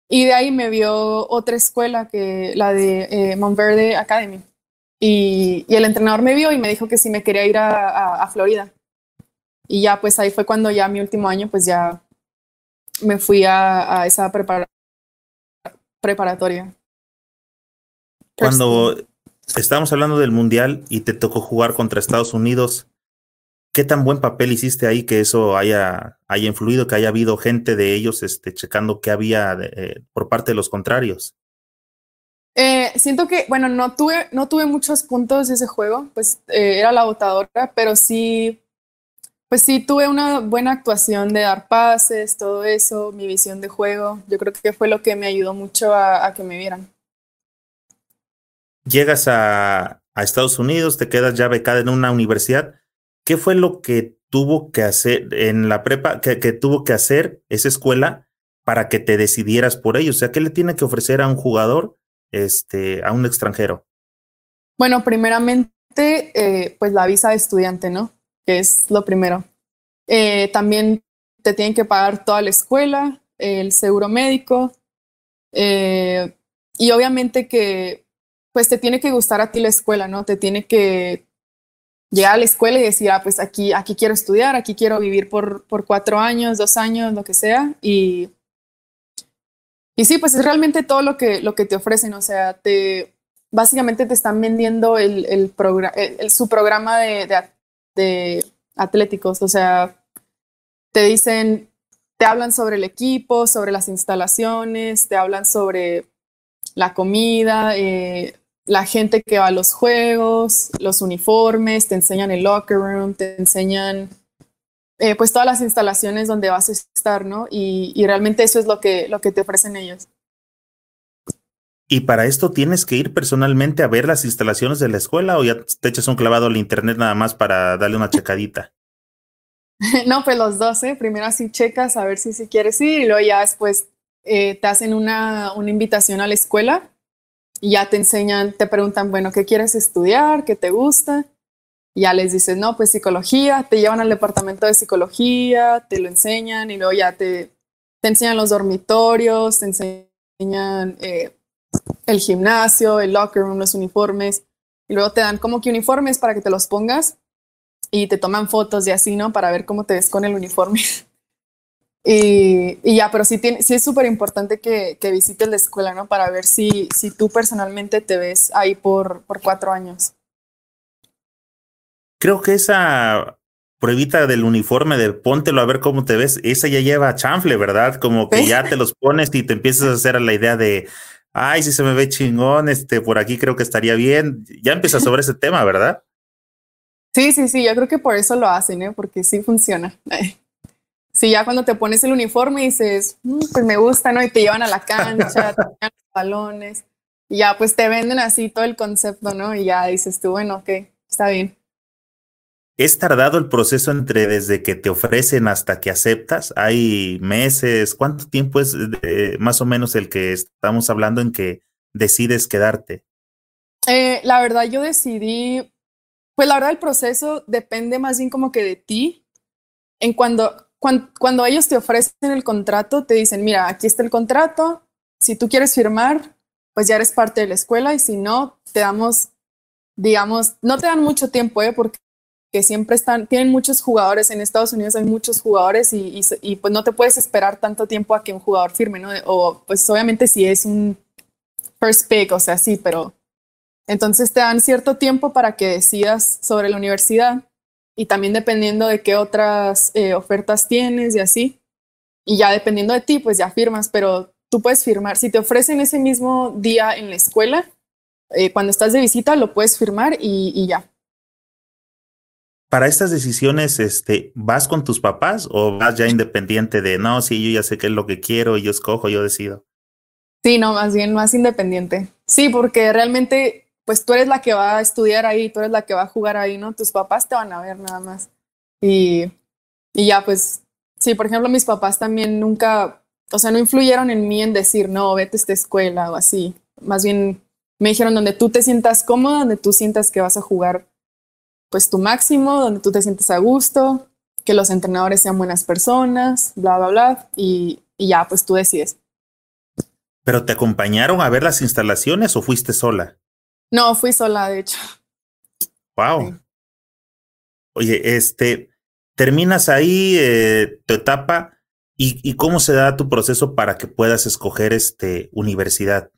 Y de ahí me vio otra escuela, que la de eh, Montverde Academy. Y, y, el entrenador me vio y me dijo que si me quería ir a, a, a, Florida. Y ya, pues ahí fue cuando ya mi último año, pues ya me fui a, a esa prepara preparatoria. Cuando estábamos hablando del Mundial y te tocó jugar contra Estados Unidos, ¿qué tan buen papel hiciste ahí que eso haya, haya influido, que haya habido gente de ellos este, checando qué había de, eh, por parte de los contrarios? Eh, siento que, bueno, no tuve, no tuve muchos puntos ese juego, pues eh, era la votadora, pero sí, pues sí tuve una buena actuación de dar pases, todo eso, mi visión de juego. Yo creo que fue lo que me ayudó mucho a, que me vieran. Llegas a, a Estados Unidos, te quedas ya becada en una universidad. ¿Qué fue lo que tuvo que hacer en la prepa, que, tuvo que hacer esa escuela para que te decidieras por ello? O sea, ¿qué le tiene que ofrecer a un jugador, este, a un extranjero? Bueno, primeramente, eh, pues la visa de estudiante, ¿no? Que es lo primero. Eh, también te tienen que pagar toda la escuela, el seguro médico, eh, y obviamente que, pues te tiene que gustar a ti la escuela, ¿no? Te tiene que llegar a la escuela y decir, ah, pues aquí, aquí quiero estudiar, aquí quiero vivir por, por cuatro años, dos años, lo que sea. Y, y sí, pues es realmente todo lo que, lo que te ofrecen. O sea, te, básicamente te están vendiendo el, el, programa, su programa de, de, de atléticos. O sea, te dicen, te hablan sobre el equipo, sobre las instalaciones, te hablan sobre la comida, eh, la gente que va a los juegos, los uniformes, te enseñan el locker room, te enseñan eh, pues todas las instalaciones donde vas a estar, ¿no? Y, y, realmente eso es lo que, lo que te ofrecen ellos. ¿Y para esto tienes que ir personalmente a ver las instalaciones de la escuela o ya te echas un clavado al internet nada más para darle una checadita? no, pues los dos, ¿eh? Primero así checas a ver si, si quieres ir y luego ya después eh, te hacen una, una invitación a la escuela y ya te enseñan, te preguntan, bueno, ¿qué quieres estudiar? ¿Qué te gusta? Ya les dices, no, pues psicología, te llevan al departamento de psicología, te lo enseñan y luego ya te, te enseñan los dormitorios, te enseñan eh, el gimnasio, el locker room, los uniformes, y luego te dan como que uniformes para que te los pongas y te toman fotos y así, ¿no? Para ver cómo te ves con el uniforme. Y, y, ya, pero sí, tiene, sí es súper importante que, que, visites la escuela, ¿no? Para ver si, si tú personalmente te ves ahí por, por cuatro años. Creo que esa pruebita del uniforme de póntelo a ver cómo te ves, esa ya lleva chanfle, ¿verdad? Como que ya te los pones y te empiezas a hacer la idea de, ay, si se me ve chingón, este, por aquí creo que estaría bien. Ya empieza sobre ese tema, ¿verdad? Sí, sí, sí, yo creo que por eso lo hacen, ¿eh? porque sí funciona. Sí, ya cuando te pones el uniforme y dices, mm, pues me gusta, ¿no? Y te llevan a la cancha, te llevan los balones, y ya pues te venden así todo el concepto, ¿no? Y ya dices tú, bueno, ok, está bien. ¿Es tardado el proceso entre desde que te ofrecen hasta que aceptas? ¿Hay meses? ¿Cuánto tiempo es más o menos el que estamos hablando en que decides quedarte? Eh, la verdad, yo decidí, pues la verdad el proceso depende más bien como que de ti. En cuando, cuando, cuando ellos te ofrecen el contrato, te dicen, mira, aquí está el contrato, si tú quieres firmar, pues ya eres parte de la escuela y si no, te damos, digamos, no te dan mucho tiempo, ¿eh? porque que siempre están, tienen muchos jugadores, en Estados Unidos hay muchos jugadores y, pues no te puedes esperar tanto tiempo a que un jugador firme, ¿no? O pues obviamente si es un first pick, o sea, sí, pero entonces te dan cierto tiempo para que decidas sobre la universidad y también dependiendo de qué otras eh, ofertas tienes y así. Y ya dependiendo de ti, pues ya firmas, pero tú puedes firmar. Si te ofrecen ese mismo día en la escuela, eh, cuando estás de visita, lo puedes firmar y ya, para estas decisiones, este, ¿vas con tus papás o vas ya independiente de, no, sí, yo ya sé qué es lo que quiero, yo escojo, yo decido? Sí, no, más bien más independiente. Sí, porque realmente, pues tú eres la que va a estudiar ahí, tú eres la que va a jugar ahí, ¿no? Tus papás te van a ver nada más. Y, y ya, pues, sí, por ejemplo, mis papás también nunca, o sea, no influyeron en mí en decir, no, vete a esta escuela o así. Más bien me dijeron donde tú te sientas cómoda, donde tú sientas que vas a jugar pues tu máximo, donde tú te sientes a gusto, que los entrenadores sean buenas personas, bla, bla, bla, y, ya, pues tú decides. ¿Pero te acompañaron a ver las instalaciones o fuiste sola? No, fui sola, de hecho. Wow. Oye, este, terminas ahí eh, tu etapa y, y, cómo se da tu proceso para que puedas escoger este universidad.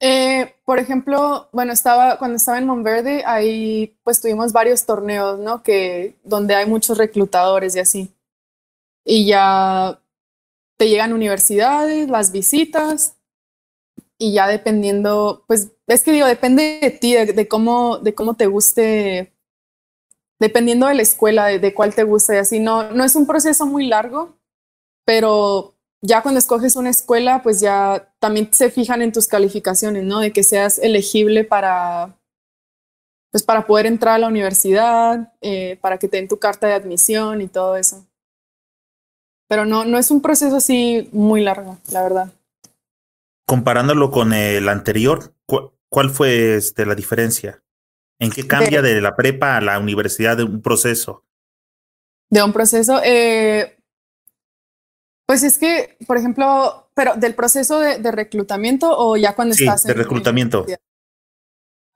Eh, por ejemplo, bueno, estaba cuando estaba en Monverde, ahí pues tuvimos varios torneos, ¿no? Que donde hay muchos reclutadores y así. Y ya te llegan universidades, las visitas y ya dependiendo, pues es que digo, depende de ti, de, cómo, de cómo te guste, dependiendo de la escuela, de, de cuál te gusta y así. No, no es un proceso muy largo, pero ya cuando escoges una escuela, pues ya también se fijan en tus calificaciones, ¿no? De que seas elegible para, pues para poder entrar a la universidad, eh, para que te den tu carta de admisión y todo eso. Pero no, no es un proceso así muy largo, la verdad. Comparándolo con el anterior, ¿cuál fue este, la diferencia? ¿En qué cambia de, la prepa a la universidad de un proceso? De un proceso, eh, pues es que, por ejemplo, pero del proceso de, reclutamiento o ya cuando estás en. De reclutamiento.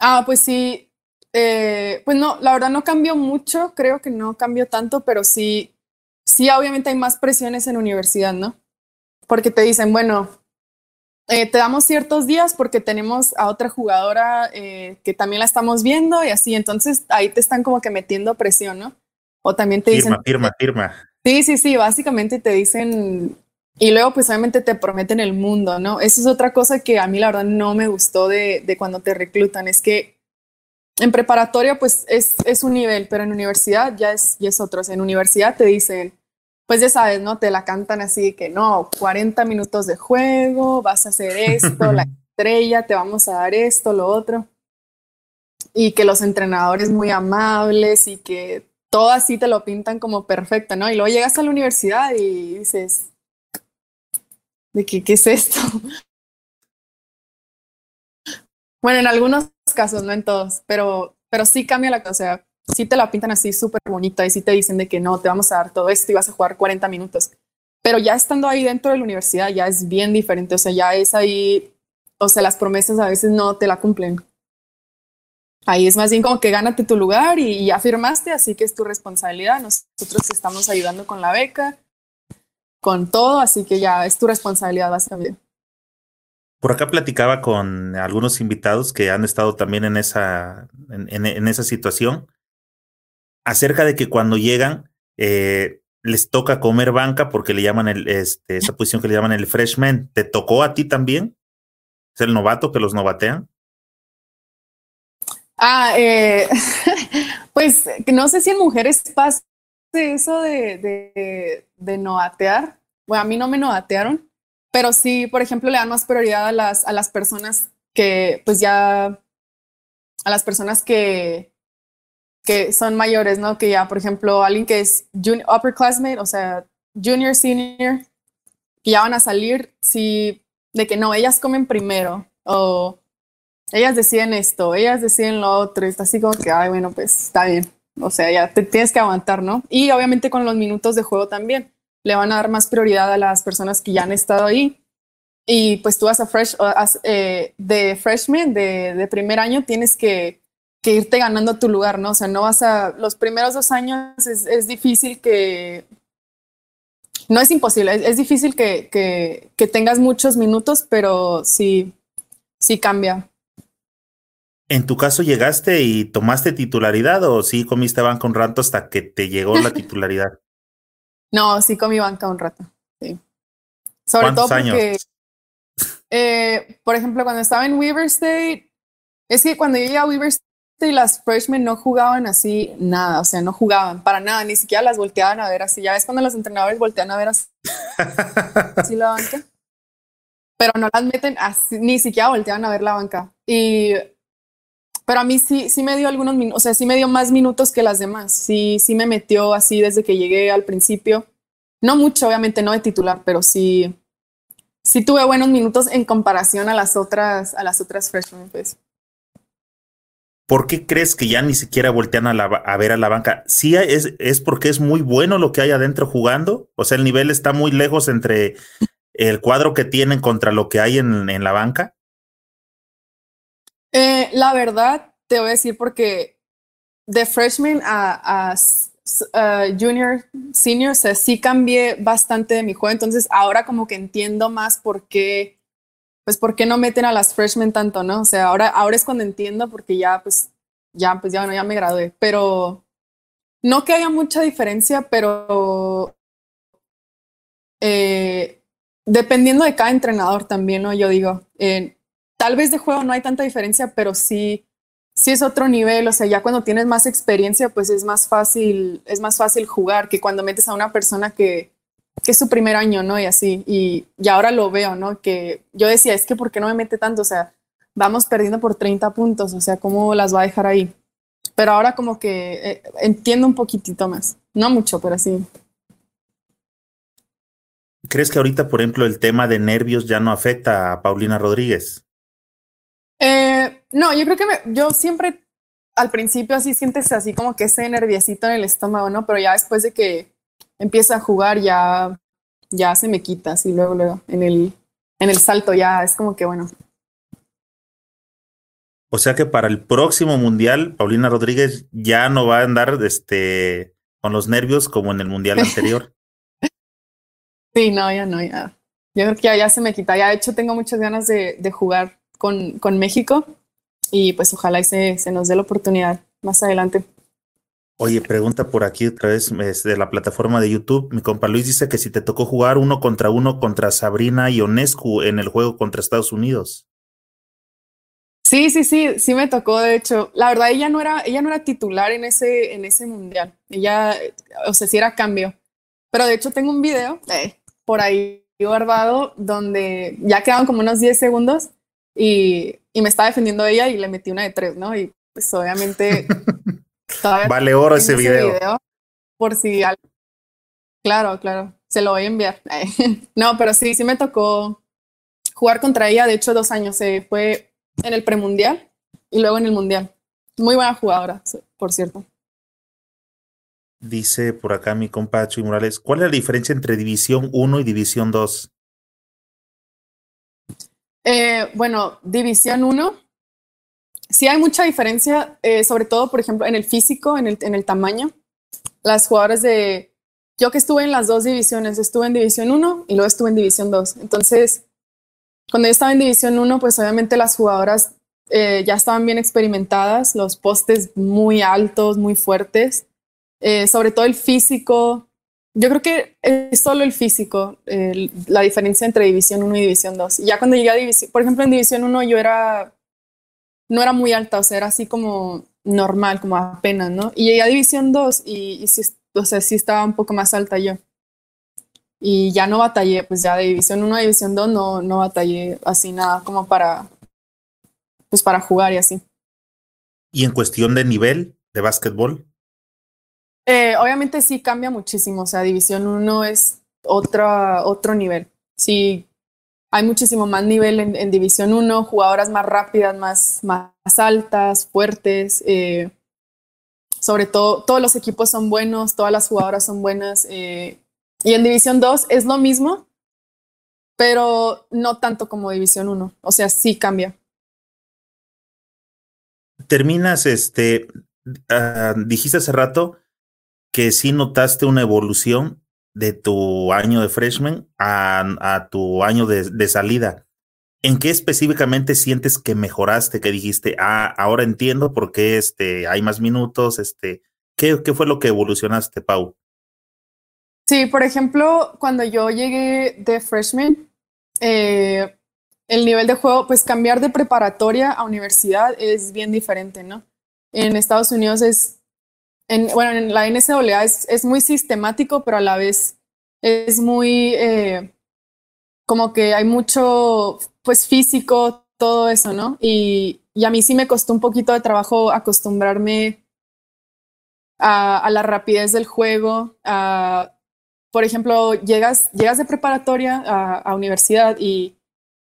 ah, pues sí. Eh, pues no, la verdad no cambió mucho, creo que no cambió tanto, pero sí, sí, obviamente hay más presiones en universidad, ¿no? Porque te dicen, bueno, eh, te damos ciertos días porque tenemos a otra jugadora eh, que también la estamos viendo y así, entonces ahí te están como que metiendo presión, ¿no? O también te dicen. Firma, firma, Sí, sí, sí, básicamente te dicen, y luego pues obviamente te prometen el mundo, ¿no? Esa es otra cosa que a mí la verdad no me gustó de, de cuando te reclutan, es que en preparatoria pues es, es, un nivel, pero en universidad ya es, ya es otro. en universidad te dicen, pues ya sabes, ¿no? Te la cantan así que no, 40 minutos de juego, vas a hacer esto, la estrella, te vamos a dar esto, lo otro. Y que los entrenadores muy amables y que todo así te lo pintan como perfecto, ¿no? Y luego llegas a la universidad y dices, ¿de qué, es esto? Bueno, en algunos casos, no en todos, pero, pero sí cambia la cosa. O sea, sí te la pintan así súper bonita y sí te dicen de que no, te vamos a dar todo esto y vas a jugar 40 minutos. Pero ya estando ahí dentro de la universidad ya es bien diferente. O sea, ya es ahí, o sea, las promesas a veces no te la cumplen. Ahí es más bien como que gánate tu lugar y ya firmaste, así que es tu responsabilidad. Nosotros te estamos ayudando con la beca, con todo, así que ya es tu responsabilidad básicamente. Por acá platicaba con algunos invitados que han estado también en esa, en, esa situación acerca de que cuando llegan eh, les toca comer banca porque le llaman el, este, esa posición que le llaman el freshman. ¿Te tocó a ti también? ¿Es el novato que los novatean? Ah, eh, pues no sé si en mujeres pasa eso de, de, de novatear. Bueno, a mí no me novatearon, pero sí, por ejemplo, le dan más prioridad a las, a las personas que, pues ya, a las personas que, que son mayores, ¿no? Que ya, por ejemplo, alguien que es junior, upperclassmate, o sea, junior, senior, que ya van a salir, sí, de que no, ellas comen primero, o ellas deciden esto, ellas deciden lo otro, está así como que, ay, bueno, pues está bien. O sea, ya te tienes que aguantar, ¿no? Y obviamente con los minutos de juego también. Le van a dar más prioridad a las personas que ya han estado ahí. Y pues tú vas a fresh, eh, de freshman, de, de, primer año, tienes que, que, irte ganando tu lugar, ¿no? O sea, no vas a, los primeros dos años es, es difícil que, no es imposible, es, es difícil que, que, que, tengas muchos minutos, pero sí, sí cambia. ¿En tu caso llegaste y tomaste titularidad o sí comiste banca un rato hasta que te llegó la titularidad? no, sí comí banca un rato. Sí. Sobre ¿Cuántos todo porque, años? Eh, por ejemplo, cuando estaba en Weaver State, es que cuando yo llegué a Weaver State, las freshmen no jugaban así nada, o sea, no jugaban para nada, ni siquiera las volteaban a ver así. Ya ves cuando los entrenadores voltean a ver así, así la banca, pero no las meten así, ni siquiera volteaban a ver la banca. Y pero a mí sí, sí me dio algunos minutos, o sea, sí me dio más minutos que las demás. Sí, sí me metió así desde que llegué al principio. No mucho, obviamente, no de titular, pero sí, sí tuve buenos minutos en comparación a las otras, a las otras freshmen, pues. ¿Por qué crees que ya ni siquiera voltean a, la, a ver a la banca? ¿Sí es, es porque es muy bueno lo que hay adentro jugando? O sea, el nivel está muy lejos entre el cuadro que tienen contra lo que hay en, en la banca. Eh, la verdad, te voy a decir porque de freshman a, junior, senior, o sea, sí cambié bastante de mi juego, entonces ahora como que entiendo más por qué, pues por qué no meten a las freshmen tanto, ¿no? O sea, ahora, ahora es cuando entiendo porque ya, pues, ya, pues ya, bueno, ya me gradué, pero no que haya mucha diferencia, pero eh, dependiendo de cada entrenador también, ¿no? Yo digo, tal vez de juego no hay tanta diferencia, pero sí, sí es otro nivel. O sea, ya cuando tienes más experiencia, pues es más fácil, es más fácil jugar que cuando metes a una persona que, que es su primer año, ¿no? Y así. Y, y ahora lo veo, ¿no? Que yo decía, es que ¿por qué no me mete tanto? O sea, vamos perdiendo por 30 puntos, o sea, ¿cómo las va a dejar ahí? Pero ahora como que eh, entiendo un poquitito más. No mucho, pero sí. ¿Crees que ahorita, por ejemplo, el tema de nervios ya no afecta a Paulina Rodríguez? Eh, no, yo creo que me, yo siempre al principio así sientes así como que ese nerviosito en el estómago, ¿no? Pero ya después de que empieza a jugar ya, ya se me quita así luego, luego en el, en el salto ya es como que bueno. O sea que para el próximo mundial, Paulina Rodríguez ya no va a andar este, con los nervios como en el mundial anterior. sí, no, ya no, ya. Yo creo que ya, ya se me quita. Ya de hecho tengo muchas ganas de, de jugar con, con México y pues ojalá y se, se nos dé la oportunidad más adelante. Oye, pregunta por aquí otra vez de la plataforma de YouTube. Mi compa Luis dice que si te tocó jugar uno contra uno contra Sabrina Ionescu en el juego contra Estados Unidos. Sí, sí, sí, sí me tocó. De hecho, la verdad ella no era, ella no era titular en ese, en ese mundial. Ella, o sea, sí era cambio. Pero de hecho tengo un video eh, por ahí guardado donde ya quedaban como unos 10 segundos y, y, me estaba defendiendo ella y le metí una de tres, ¿no? Y pues obviamente... vale oro ese video. ese video. Por si... Claro, claro, se lo voy a enviar. no, pero sí, sí me tocó jugar contra ella, de hecho dos años, se fue en el premundial y luego en el mundial. Muy buena jugadora, por cierto. Dice por acá mi compa Chuy Morales, ¿cuál es la diferencia entre División 1 y División 2? Eh, bueno, División 1, sí hay mucha diferencia, eh, sobre todo, por ejemplo, en el físico, en el, en el tamaño. Las jugadoras de... Yo que estuve en las dos divisiones, estuve en División 1 y luego estuve en División 2. Entonces, cuando yo estaba en División 1, pues obviamente las jugadoras eh, ya estaban bien experimentadas, los postes muy altos, muy fuertes. sobre todo el físico. Yo creo que es solo el físico, la diferencia entre División 1 y División 2. Ya cuando llegué a División, por ejemplo, en División 1 yo era, no era muy alta, o sea, era así como normal, como apenas, ¿no? Y llegué a División 2 y, y sí, o sea, sí estaba un poco más alta yo. Y ya no batallé, pues ya de División 1 a División 2 no, no batallé así nada como para, pues para jugar y así. ¿Y en cuestión de nivel de básquetbol? Eh, obviamente sí cambia muchísimo, o sea, División 1 es otra, otro nivel. Sí, hay muchísimo más nivel en, División 1, jugadoras más rápidas, más, más altas, fuertes. Eh, sobre todo, todos los equipos son buenos, todas las jugadoras son buenas. Eh, y en División 2 es lo mismo, pero no tanto como División 1. O sea, sí cambia. Terminas, este, ah, dijiste hace rato que sí notaste una evolución de tu año de freshman a, tu año de, salida. ¿En qué específicamente sientes que mejoraste, que dijiste, ah, ahora entiendo por qué este, hay más minutos? Este, ¿qué, ¿Qué fue lo que evolucionaste, Pau? Sí, por ejemplo, cuando yo llegué de freshman, eh, el nivel de juego, pues cambiar de preparatoria a universidad es bien diferente, ¿no? En Estados Unidos es, en, bueno, en la NCAA es, es muy sistemático, pero a la vez es muy, eh, como que hay mucho, pues físico, todo eso, ¿no? Y, y, a mí sí me costó un poquito de trabajo acostumbrarme a, a la rapidez del juego, a por ejemplo, llegas, llegas de preparatoria a, universidad y,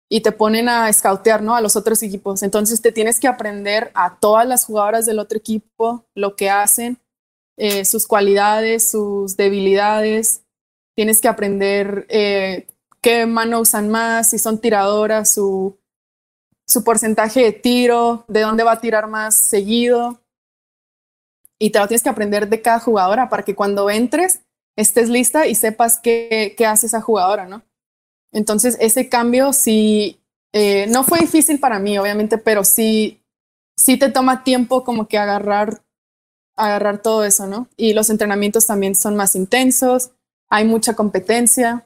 y, te ponen a scoutear ¿no? a los otros equipos. Entonces te tienes que aprender a todas las jugadoras del otro equipo, lo que hacen, eh, sus cualidades, sus debilidades. Tienes que aprender eh, qué mano usan más, si son tiradoras, su, su porcentaje de tiro, de dónde va a tirar más seguido. Y te lo tienes que aprender de cada jugadora para que cuando entres estés lista y sepas qué, qué hace esa jugadora, ¿no? Entonces, ese cambio sí, eh, no fue difícil para mí, obviamente, pero sí, sí te toma tiempo como que agarrar, agarrar todo eso, ¿no? Y los entrenamientos también son más intensos, hay mucha competencia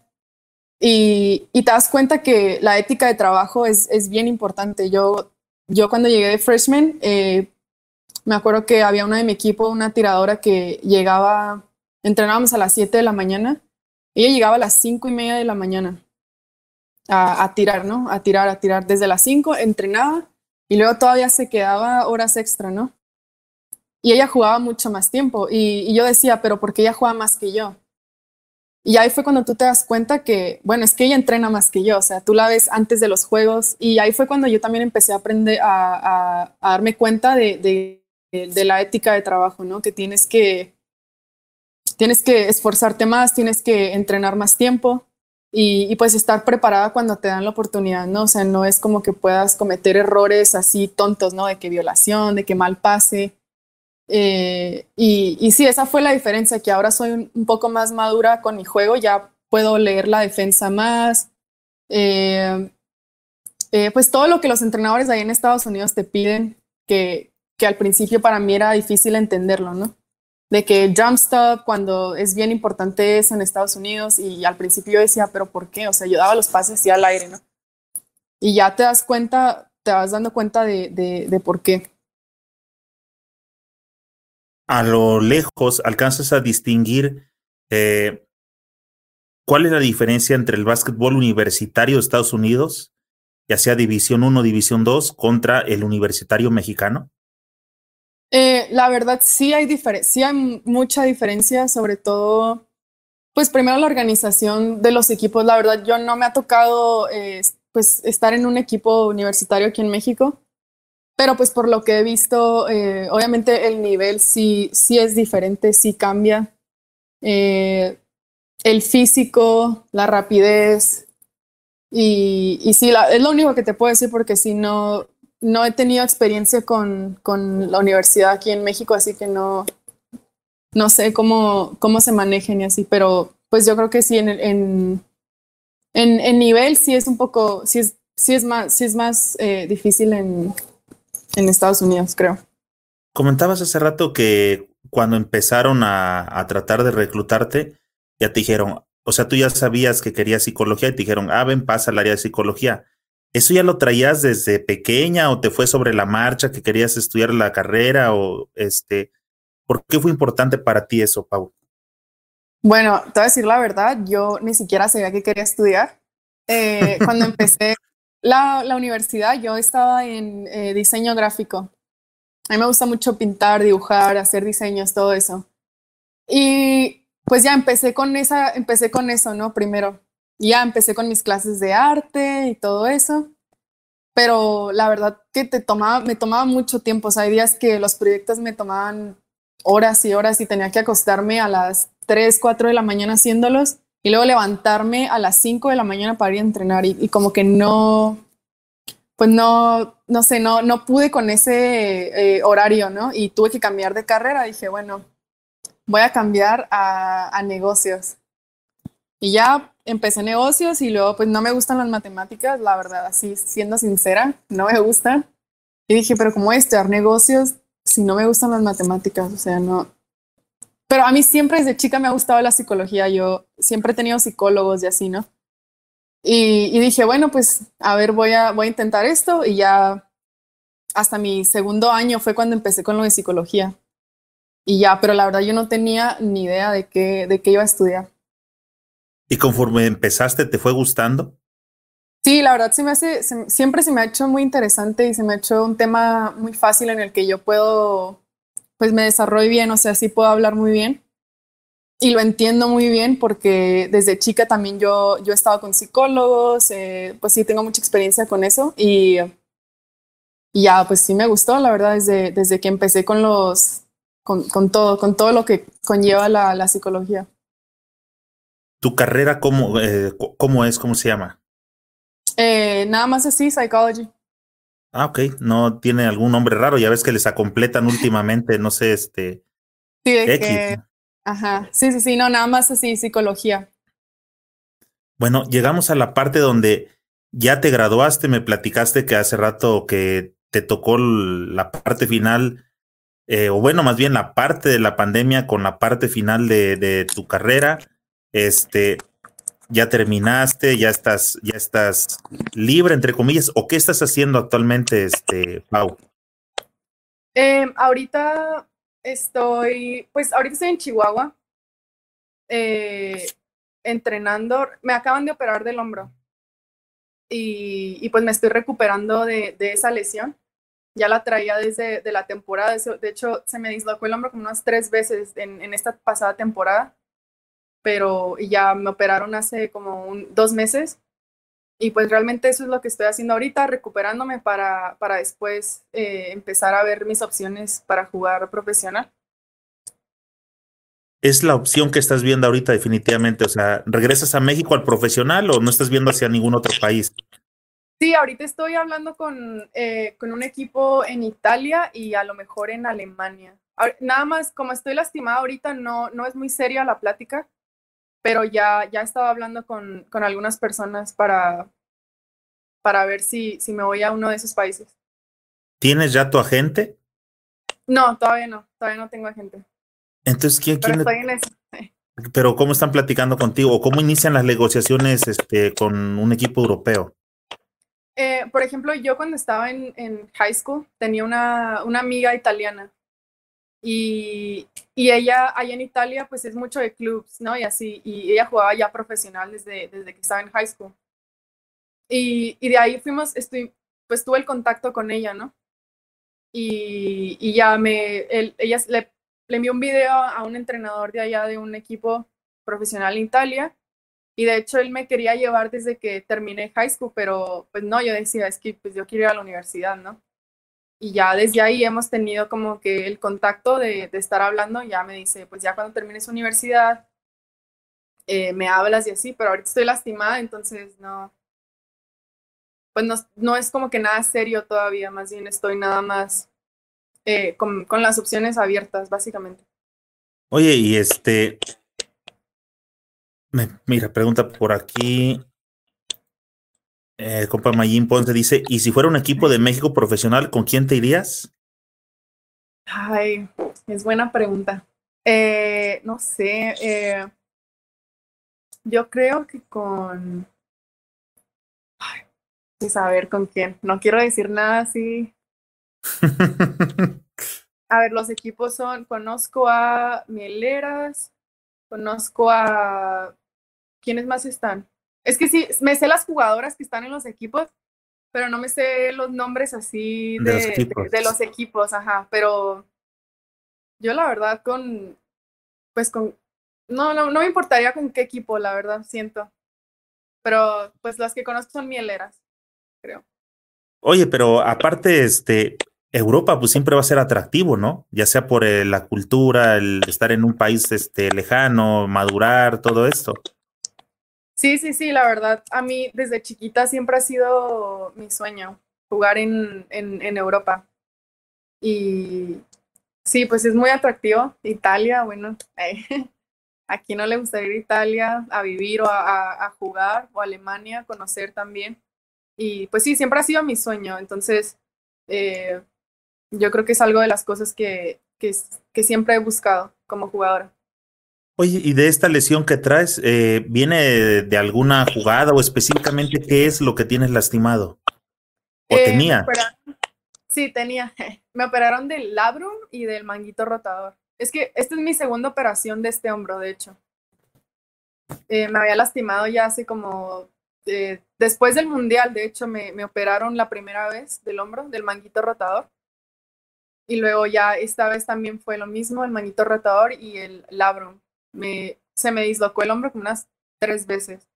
y, y te das cuenta que la ética de trabajo es, es bien importante. Yo, yo cuando llegué de freshman, eh, me acuerdo que había una de mi equipo, una tiradora que llegaba entrenábamos a las 7 de la mañana. Ella llegaba a las 5 y media de la mañana a, tirar, ¿no? A tirar, a tirar. Desde las 5 entrenaba y luego todavía se quedaba horas extra, ¿no? Y ella jugaba mucho más tiempo. Y, yo decía, pero ¿por qué ella juega más que yo? Y ahí fue cuando tú te das cuenta que, bueno, es que ella entrena más que yo, o sea, tú la ves antes de los juegos y ahí fue cuando yo también empecé a aprender a, darme cuenta de, la ética de trabajo, ¿no? Que tienes que, tienes que esforzarte más, tienes que entrenar más tiempo y, pues estar preparada cuando te dan la oportunidad, ¿no? O sea, no es como que puedas cometer errores así tontos, ¿no? De que violación, de que mal pase. Eh, y, y, sí, esa fue la diferencia, que ahora soy un, poco más madura con mi juego, ya puedo leer la defensa más. Eh, eh, pues todo lo que los entrenadores ahí en Estados Unidos te piden, que, que al principio para mí era difícil entenderlo, ¿no? de que jump stop cuando es bien importante eso en Estados Unidos y al principio yo decía, pero ¿por qué? O sea, yo daba los pases así al aire, ¿no? Y ya te das cuenta, te vas dando cuenta de, de, por qué. A lo lejos alcanzas a distinguir eh, cuál es la diferencia entre el básquetbol universitario de Estados Unidos, ya sea División 1, División 2, contra el universitario mexicano. Eh, la verdad sí hay, sí hay mucha diferencia, sobre todo, pues primero la organización de los equipos. La verdad yo no me ha tocado eh, pues estar en un equipo universitario aquí en México, pero pues por lo que he visto, eh, obviamente el nivel sí, sí es diferente, sí cambia. el físico, la rapidez, y, y sí, es lo único que te puedo decir porque si no, no he tenido experiencia con, con, la universidad aquí en México, así que no, no sé cómo, cómo se manejen y así, pero pues yo creo que sí, en, en, en, nivel sí es un poco, sí es, sí es más, sí es más eh, difícil en, en Estados Unidos, creo. Comentabas hace rato que cuando empezaron a, a, tratar de reclutarte, ya te dijeron, o sea, tú ya sabías que querías psicología y te dijeron, ah, ven, pasa al área de psicología. ¿Eso ya lo traías desde pequeña o te fue sobre la marcha que querías estudiar la carrera o este? ¿Por qué fue importante para ti eso, Pau? Bueno, te voy a decir la verdad, yo ni siquiera sabía que quería estudiar. Eh, cuando empecé la, la, universidad, yo estaba en eh, diseño gráfico. A mí me gusta mucho pintar, dibujar, hacer diseños, todo eso. Y pues ya empecé con esa, empecé con eso, ¿no? Primero. Ya empecé con mis clases de arte y todo eso. Pero la verdad que te tomaba, me tomaba mucho tiempo. O sea, hay días que los proyectos me tomaban horas y horas y tenía que acostarme a las 3, 4 de la mañana haciéndolos y luego levantarme a las 5 de la mañana para ir a entrenar y, como que no, pues no, no sé, no, no pude con ese eh, horario, ¿no? Y tuve que cambiar de carrera. Dije, bueno, voy a cambiar a, a, negocios. Y ya empecé negocios y luego pues no me gustan las matemáticas, la verdad, así siendo sincera, no me gustan. Y dije, pero ¿cómo voy a estudiar negocios si no me gustan las matemáticas? O sea, no. Pero a mí siempre desde chica me ha gustado la psicología, yo siempre he tenido psicólogos y así, ¿no? Y, y, dije, bueno, pues a ver, voy a, voy a intentar esto y ya hasta mi segundo año fue cuando empecé con lo de psicología. Y ya, pero la verdad yo no tenía ni idea de qué, de qué iba a estudiar. ¿Y conforme empezaste, te fue gustando? Sí, la verdad se me hace, se, siempre se me ha hecho muy interesante y se me ha hecho un tema muy fácil en el que yo puedo, pues me desarrollo bien, o sea, sí puedo hablar muy bien y lo entiendo muy bien porque desde chica también yo, yo he estado con psicólogos, eh, pues sí tengo mucha experiencia con eso y, y, ya, pues sí me gustó, la verdad, desde, desde que empecé con los, con, con todo, con todo lo que conlleva la, la psicología. ¿Tu carrera cómo, eh, cómo es? ¿Cómo se llama? Eh, nada más así, psychology. Ah, ok. No tiene algún nombre raro. Ya ves que les acompletan últimamente, no sé, este. Sí, X. Que Ajá, sí, sí, sí, no, nada más así, psicología. Bueno, llegamos a la parte donde ya te graduaste, me platicaste que hace rato que te tocó la parte final, eh, o bueno, más bien la parte de la pandemia con la parte final de, de tu carrera. Este, ya terminaste, ya estás, ya estás libre, entre comillas, o qué estás haciendo actualmente, este, Pau? Eh, ahorita Estoy, pues ahorita estoy en Chihuahua, eh, entrenando. Me acaban de operar del hombro y, y pues me estoy recuperando de, de, esa lesión. Ya la traía desde de la temporada. De hecho, se me dislocó el hombro como unas tres veces en, en esta pasada temporada, pero ya me operaron hace como un, dos meses y pues realmente eso es lo que estoy haciendo ahorita, recuperándome para, para después eh, empezar a ver mis opciones para jugar profesional. Es la opción que estás viendo ahorita definitivamente, o sea, ¿regresas a México al profesional o no estás viendo hacia ningún otro país? Sí, ahorita estoy hablando con, eh, con un equipo en Italia y a lo mejor en Alemania. Nada más, como estoy lastimada ahorita, no, no es muy seria la plática, pero ya, ya estaba hablando con, con algunas personas para, para ver si, si me voy a uno de esos países. ¿Tienes ya tu agente? No, todavía no, todavía no tengo agente. Entonces, ¿quién, quién pero, estoy en eso. pero cómo están platicando contigo o cómo inician las negociaciones este, con un equipo europeo? Eh, por ejemplo, yo cuando estaba en, en high school tenía una, una amiga italiana y, y, ella allá en Italia pues es mucho de clubs, ¿no? Y así, y ella jugaba ya profesional desde, desde que estaba en high school. Y, y de ahí fuimos, estoy, pues tuve el contacto con ella, ¿no? Y, y ya me, él, ella le, le envió un video a un entrenador de allá de un equipo profesional en Italia. Y de hecho él me quería llevar desde que terminé high school, pero pues no, yo decía, es que pues yo quiero ir a la universidad, ¿no? Y ya desde ahí hemos tenido como que el contacto de, estar hablando, ya me dice, pues ya cuando termines universidad, eh, me hablas y así, pero ahorita estoy lastimada, entonces no, pues no, no es como que nada serio todavía, más bien estoy nada más eh, con, con las opciones abiertas, básicamente. Oye, y este, mira, pregunta por aquí. Eh, compa Mayín Ponce dice, ¿y si fuera un equipo de México profesional, con quién te irías? Ay, es buena pregunta. Eh, no sé, eh, yo creo que con... Ay, pues a ver, ¿con quién? No quiero decir nada así. a ver, los equipos son, conozco a Mieleras, conozco a... ¿Quiénes más están? Es que sí, me sé las jugadoras que están en los equipos, pero no me sé los nombres así de, de, los, equipos. De, de los equipos, ajá, pero yo la verdad con, pues con, no, no, no me importaría con qué equipo, la verdad, siento. Pero pues las que conozco son mieleras, creo. Oye, pero aparte, este, Europa pues siempre va a ser atractivo, ¿no? Ya sea por eh, la cultura, el estar en un país este, lejano, madurar, todo esto. Sí, sí, sí, la verdad, a mí desde chiquita siempre ha sido mi sueño jugar en, en, Europa. Y sí, pues es muy atractivo. Italia, bueno, eh, aquí no le gustaría ir a Italia a vivir o a, jugar, o Alemania, conocer también. Y pues sí, siempre ha sido mi sueño. Entonces, eh, yo creo que es algo de las cosas que, que, que siempre he buscado como jugadora. Oye, y de esta lesión que traes, eh, ¿viene de, de, alguna jugada o específicamente qué es lo que tienes lastimado? ¿O eh, tenía? Sí, tenía. Me operaron del labrum y del manguito rotador. Es que esta es mi segunda operación de este hombro, de hecho. Eh, me había lastimado ya hace como... Eh, después del mundial, de hecho, me, me operaron la primera vez del hombro, del manguito rotador. Y luego ya esta vez también fue lo mismo, el manguito rotador y el labrum me, se me dislocó el hombro como unas tres veces.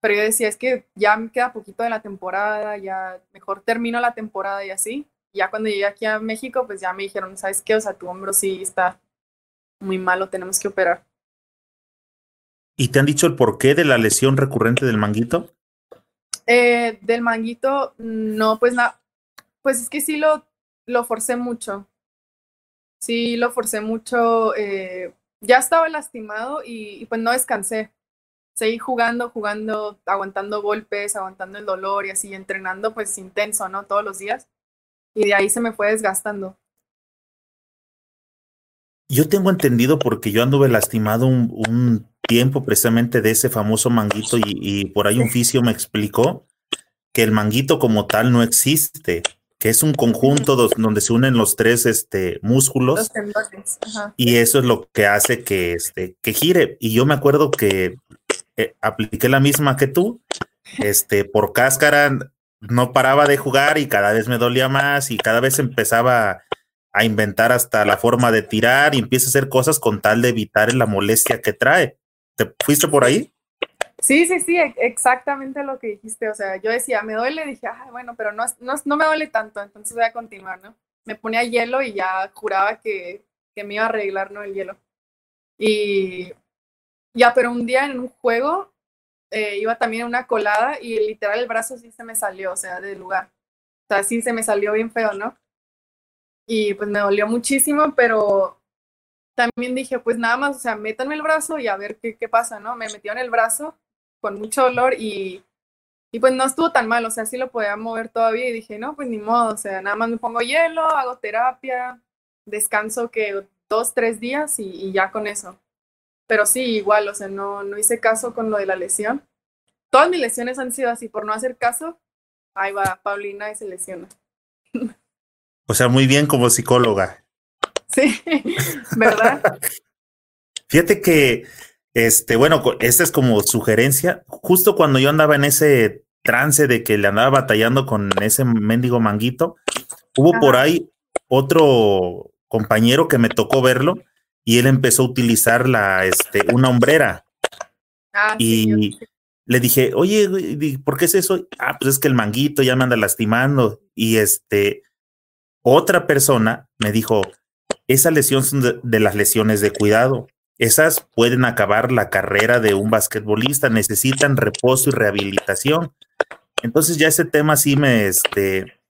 Pero yo decía, es que ya me queda poquito de la temporada, ya mejor termino la temporada y así. Ya cuando llegué aquí a México, pues ya me dijeron, ¿sabes qué? O sea, tu hombro sí está muy malo, tenemos que operar. ¿Y te han dicho el porqué de la lesión recurrente del manguito? Eh, del manguito, no, pues nada, pues es que sí lo, lo forcé mucho. Sí, lo forcé mucho. Eh, ya estaba lastimado y, y, pues no descansé. Seguí jugando, jugando, aguantando golpes, aguantando el dolor y así, entrenando pues intenso, ¿no? Todos los días. Y de ahí se me fue desgastando. Yo tengo entendido porque yo anduve lastimado un, un tiempo precisamente de ese famoso manguito y, y por ahí un fisio me explicó que el manguito como tal no existe, que es un conjunto dos, donde se unen los tres este, músculos Los tendones. Ajá. y eso es lo que hace que, este, que gire. Y yo me acuerdo que eh, apliqué la misma que tú, este, por cáscara no paraba de jugar y cada vez me dolía más y cada vez empezaba a inventar hasta la forma de tirar y empieza a hacer cosas con tal de evitar la molestia que trae. ¿Te fuiste por ahí? Sí, sí, sí, exactamente lo que dijiste. O sea, yo decía, me duele, dije, ah, bueno, pero no, no, no me duele tanto, entonces voy a continuar, ¿no? Me ponía hielo y ya juraba que, que me iba a arreglar, ¿no? El hielo. Y ya, pero un día en un juego eh, iba también una colada y literal el brazo sí se me salió, o sea, del lugar. O sea, sí se me salió bien feo, ¿no? Y pues me dolió muchísimo, pero también dije, pues nada más, o sea, métanme el brazo y a ver qué, qué pasa, ¿no? Me metieron el brazo con mucho dolor y, y pues no estuvo tan mal, o sea, sí lo podía mover todavía y dije, no, pues ni modo, o sea, nada más me pongo hielo, hago terapia, descanso que dos, tres días y, y ya con eso. Pero sí, igual, o sea, no, no hice caso con lo de la lesión. Todas mis lesiones han sido así, por no hacer caso, ahí va Paulina y se lesiona. O sea, muy bien como psicóloga. Sí, ¿verdad? Fíjate que, este, bueno, esta es como sugerencia. Justo cuando yo andaba en ese trance de que le andaba batallando con ese mendigo manguito, hubo Ajá. por ahí otro compañero que me tocó verlo y él empezó a utilizar la, este, una hombrera. Ah, y sí, le dije, oye, ¿por qué es eso? Ah, pues es que el manguito ya me anda lastimando. Y este, otra persona me dijo, esas lesiones son de, de, las lesiones de cuidado. Esas pueden acabar la carrera de un basquetbolista, necesitan reposo y rehabilitación. Entonces ya ese tema sí me, este,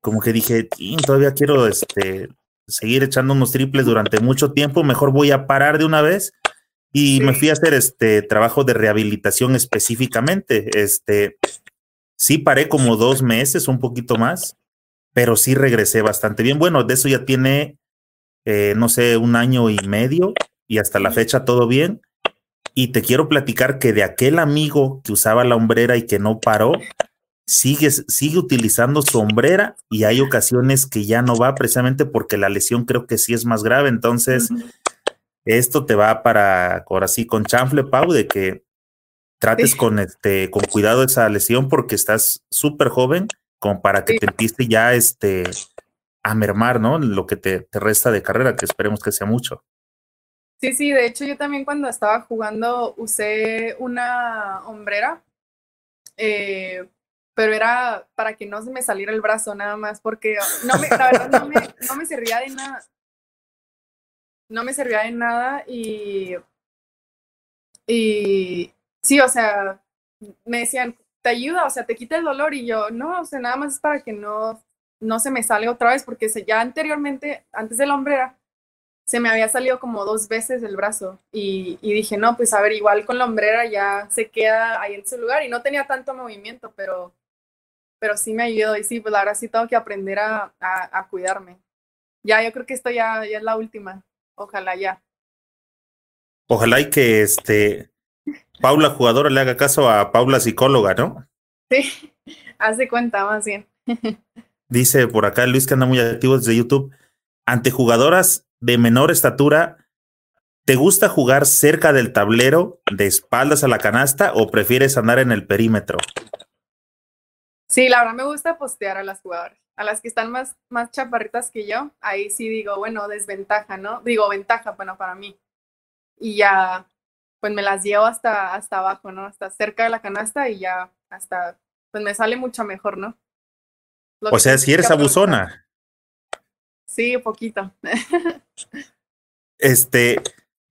como que dije, todavía quiero, este, seguir echando unos triples durante mucho tiempo, mejor voy a parar de una vez. Y me fui a hacer este trabajo de rehabilitación específicamente. Este, sí paré como dos meses, un poquito más, pero sí regresé bastante bien. Bueno, de eso ya tiene eh, no sé, un año y medio y hasta la fecha todo bien. Y te quiero platicar que de aquel amigo que usaba la hombrera y que no paró, sigue, sigue utilizando su hombrera y hay ocasiones que ya no va precisamente porque la lesión creo que sí es más grave. Entonces, esto te va para, ahora sí, con chanfle, Pau, de que trates con, este, con cuidado esa lesión porque estás súper joven como para que te empiece ya este, a mermar, ¿no? Lo que te, te resta de carrera, que esperemos que sea mucho. Sí, sí, de hecho yo también cuando estaba jugando usé una hombrera, eh, pero era para que no se me saliera el brazo nada más, porque no me, la verdad no me, servía de nada. No me servía de nada y, y sí, o sea, me decían, te ayuda, o sea, te quita el dolor y yo, no, o sea, nada más es para que no, no se me sale otra vez, porque ya anteriormente, antes de la hombrera, se me había salido como dos veces el brazo y, dije, no, pues a ver, igual con la hombrera ya se queda ahí en su lugar y no tenía tanto movimiento, pero, pero sí me ayudó y sí, pues ahora sí tengo que aprender a, a, cuidarme. Ya, yo creo que esto ya, ya es la última, ojalá ya. Ojalá y que este Paula jugadora le haga caso a Paula psicóloga, ¿no? Sí, hace cuenta más bien. Dice por acá Luis que anda muy activo desde YouTube. Ante jugadoras de menor estatura, ¿te gusta jugar cerca del tablero, de espaldas a la canasta o prefieres andar en el perímetro? Sí, la verdad me gusta postear a las jugadoras. A las que están más, más chaparritas que yo, ahí sí digo, bueno, desventaja, ¿no? Digo, ventaja, bueno, para mí. Y ya, pues me las llevo hasta, hasta abajo, ¿no? Hasta cerca de la canasta y ya hasta, pues me sale mucho mejor, ¿no? o sea, si eres abusona. Sí, poquito. este,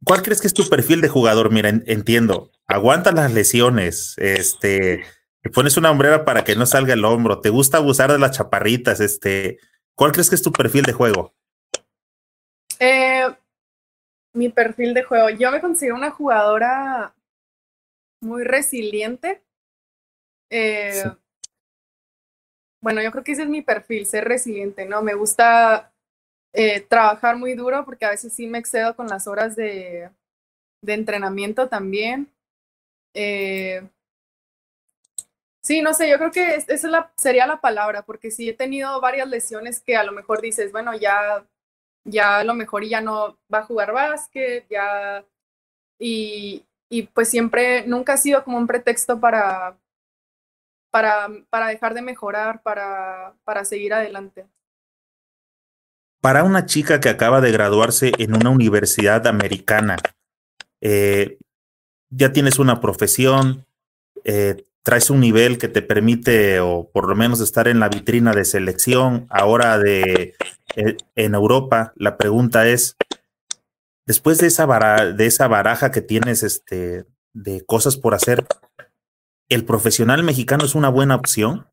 ¿cuál crees que es tu perfil de jugador? Mira, entiendo, aguanta las lesiones, este, te pones una hombrera para que no salga el hombro, te gusta abusar de las chaparritas, este, ¿cuál crees que es tu perfil de juego? Eh, mi perfil de juego, yo me considero una jugadora muy resiliente. Eh, bueno, yo creo que ese es mi perfil, ser resiliente, ¿no? Me gusta eh, trabajar muy duro porque a veces sí me excedo con las horas de, de entrenamiento también. Eh, sí, no sé, yo creo que esa la, sería la palabra, porque sí he tenido varias lesiones que a lo mejor dices, bueno, ya, ya a lo mejor ya no va a jugar básquet, ya, y, y pues siempre, nunca ha sido como un pretexto para, para, para dejar de mejorar, para, para seguir adelante para una chica que acaba de graduarse en una universidad americana, eh, ya tienes una profesión, eh, traes un nivel que te permite, o por lo menos estar en la vitrina de selección, ahora de eh, en Europa, la pregunta es, después de esa, de esa baraja que tienes este, de cosas por hacer, ¿el profesional mexicano es una buena opción?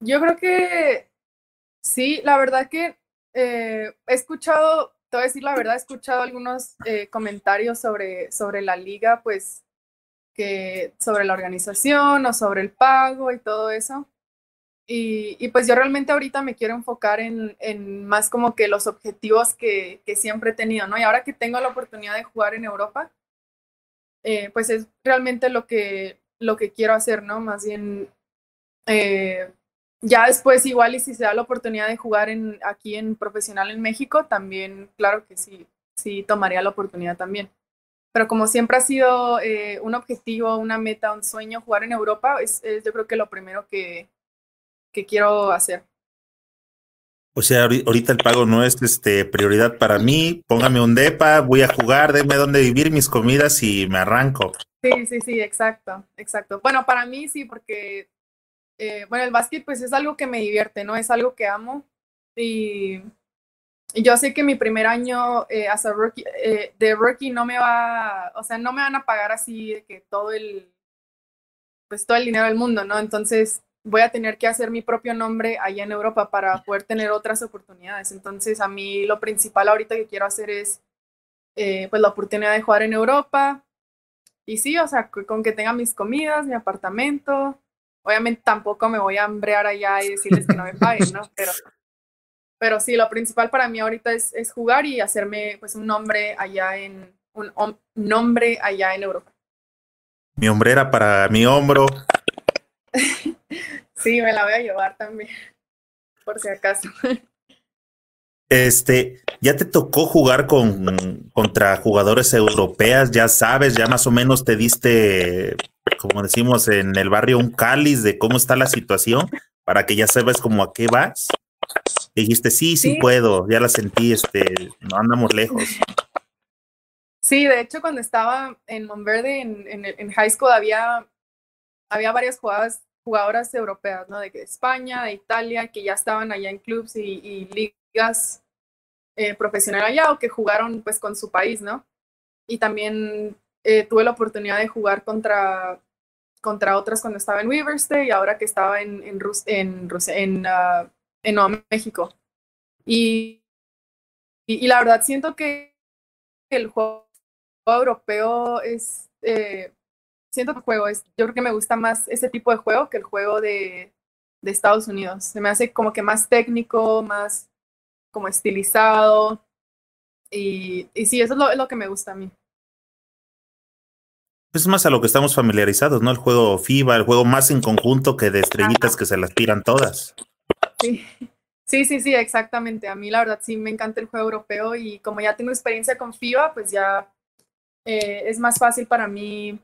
yo creo que Sí, la verdad que eh, he escuchado, te voy a decir la verdad, he escuchado algunos eh, comentarios sobre, sobre la liga, pues que sobre la organización o sobre el pago y todo eso. Y, pues yo realmente ahorita me quiero enfocar en, en más como que los objetivos que, que, siempre he tenido, ¿no? Y ahora que tengo la oportunidad de jugar en Europa, eh, pues es realmente lo que, lo que quiero hacer, ¿no? Más bien ya después igual y si se da la oportunidad de jugar en, aquí en profesional en México, también claro que sí, sí tomaría la oportunidad también. Pero como siempre ha sido eh, un objetivo, una meta, un sueño jugar en Europa, es, yo creo que lo primero que, que quiero hacer. O sea, ahorita el pago no es este, prioridad para mí. Póngame un DEPA, voy a jugar, déme dónde vivir mis comidas y me arranco. Sí, sí, sí, exacto, exacto. Bueno, para mí sí, porque eh, bueno, el básquet pues es algo que me divierte, ¿no? Es algo que amo. Y, yo sé que mi primer año eh, rookie, eh, de rookie no me va, o sea, no me van a pagar así que todo el, pues todo el dinero del mundo, ¿no? Entonces voy a tener que hacer mi propio nombre allá en Europa para poder tener otras oportunidades. Entonces a mí lo principal ahorita que quiero hacer es eh, pues la oportunidad de jugar en Europa. Y sí, o sea, con que tenga mis comidas, mi apartamento, Obviamente tampoco me voy a hambrear allá y decirles que no me paguen, ¿no? Pero, pero sí, lo principal para mí ahorita es, es jugar y hacerme pues un nombre allá en, un nombre allá en Europa. Mi hombrera para mi hombro. sí, me la voy a llevar también, por si acaso. Este, ya te tocó jugar con contra jugadores europeas, ya sabes, ya más o menos te diste, como decimos en el barrio, un cáliz de cómo está la situación para que ya sepas como a qué vas. dijiste, sí, sí, puedo, ya la sentí, este, no andamos lejos. Sí, de hecho, cuando estaba en Monverde, en, en, high school, había, había varias jugadoras, jugadoras europeas, ¿no? De España, de Italia, que ya estaban allá en clubs y, ligas eh, profesionales allá o que jugaron pues con su país, ¿no? Y también eh, tuve la oportunidad de jugar contra, contra otras cuando estaba en Weaverste y ahora que estaba en, en, en, en, uh, en Nuevo México. Y, y, y, la verdad siento que el juego europeo es, eh, siento que el juego es, yo creo que me gusta más ese tipo de juego que el juego de, de Estados Unidos. Se me hace como que más técnico, más como estilizado. Y, y sí, eso es lo, es lo que me gusta a mí. Es más a lo que estamos familiarizados, ¿no? El juego FIBA, el juego más en conjunto que de estrellitas que se las tiran todas. Sí. Sí, sí, sí, exactamente. A mí la verdad sí me encanta el juego europeo y como ya tengo experiencia con FIBA, pues ya eh, es más fácil para mí,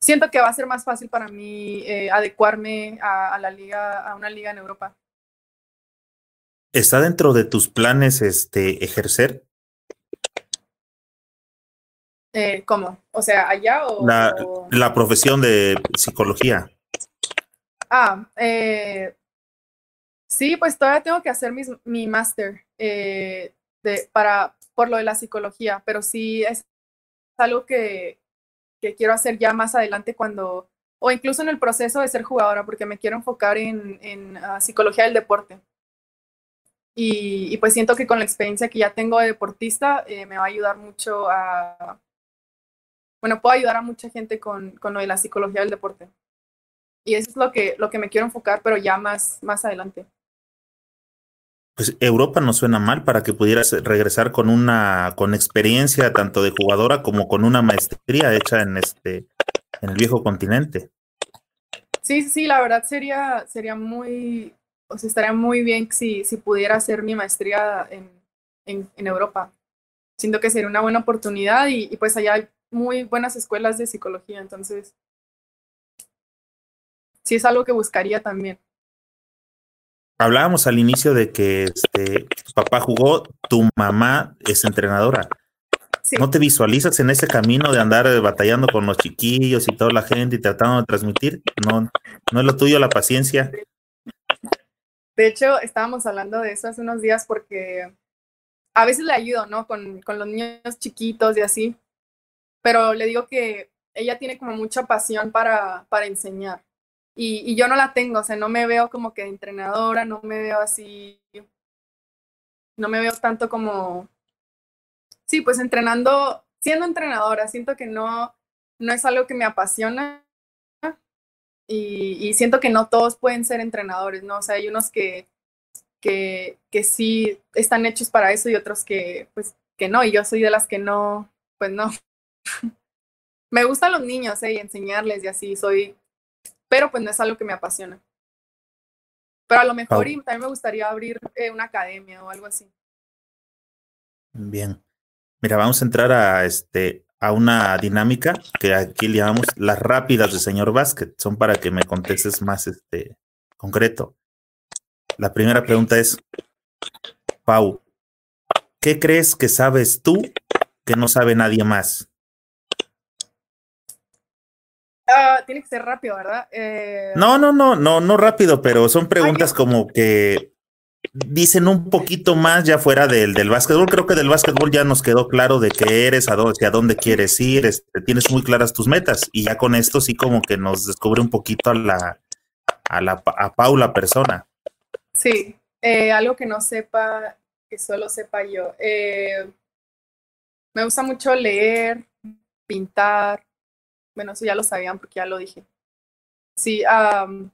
siento que va a ser más fácil para mí eh, adecuarme a, la liga, a una liga en Europa. ¿Está dentro de tus planes este ejercer? Eh, ¿Cómo? O sea, allá o la, la profesión de psicología. Ah, eh, sí, pues todavía tengo que hacer mis, mi máster eh, para por lo de la psicología, pero sí es algo que, que quiero hacer ya más adelante cuando, o incluso en el proceso de ser jugadora, porque me quiero enfocar en, en uh, psicología del deporte. Y, y, pues siento que con la experiencia que ya tengo de deportista eh, me va a ayudar mucho a, bueno, puedo ayudar a mucha gente con, con lo de la psicología del deporte. Y eso es lo que, lo que me quiero enfocar, pero ya más, más adelante pues Europa no suena mal para que pudieras regresar con una con experiencia tanto de jugadora como con una maestría hecha en este en el viejo continente. Sí, sí, la verdad sería sería muy o sea, estaría muy bien si si pudiera hacer mi maestría en, en, en Europa. Siento que sería una buena oportunidad y, y pues allá muy buenas escuelas de psicología, entonces sí es algo que buscaría también hablábamos al inicio de que este, tu papá jugó, tu mamá es entrenadora. ¿No te visualizas en ese camino de andar batallando con los chiquillos y toda la gente y tratando de transmitir? ¿No, no es lo tuyo la paciencia? De hecho, estábamos hablando de eso hace unos días porque a veces le ayudo, ¿no? Con, con los niños chiquitos y así. Pero le digo que ella tiene como mucha pasión para, para enseñar y, yo no la tengo, o sea, no me veo como que entrenadora, no me veo así, no me veo tanto como, sí, pues entrenando, siendo entrenadora, siento que no, no es algo que me apasiona y, siento que no todos pueden ser entrenadores, ¿no? O sea, hay unos que, que, que sí están hechos para eso y otros que, pues, que no, y yo soy de las que no, pues no. Me gustan los niños, ¿eh? Y enseñarles y así, soy pero pues no es algo que me apasiona. Pero a lo mejor también me gustaría abrir eh, una academia o algo así. Bien. Mira, vamos a entrar a este a una dinámica que aquí le llamamos las rápidas de señor Vázquez. Son para que me contestes más este concreto. La primera pregunta es, Pau, ¿qué crees que sabes tú que no sabe nadie más? Ah, tiene que ser rápido, ¿verdad? Eh... No, no, no, no, no rápido, pero son preguntas como que dicen un poquito más ya fuera del, del básquetbol. Creo que del básquetbol ya nos quedó claro de qué eres, a dónde, a dónde quieres ir, este, tienes muy claras tus metas y ya con esto sí como que nos descubre un poquito a la, a la, a Paula persona. Sí, eh, algo que no sepa, que solo sepa yo. Eh, me gusta mucho leer, pintar, bueno, eso ya lo sabían porque ya lo dije. Sí, um,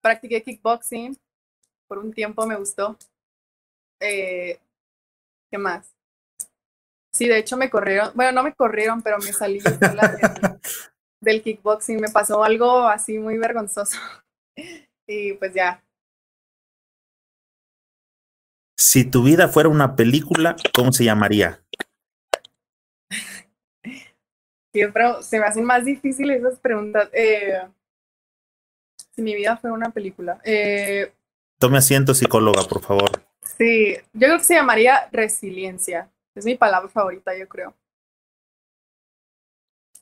practiqué kickboxing. Por un tiempo me gustó. Eh, ¿Qué más? Sí, de hecho me corrieron, bueno, no me corrieron, pero me salí del, kickboxing. Me pasó algo así muy vergonzoso. Y pues ya. Si tu vida fuera una película, ¿cómo se llamaría? Siempre se me hacen más difíciles esas preguntas. Eh, si mi vida fuera una película. Eh, Tome asiento, psicóloga, por favor. Sí, yo creo que se llamaría resiliencia. Es mi palabra favorita, yo creo.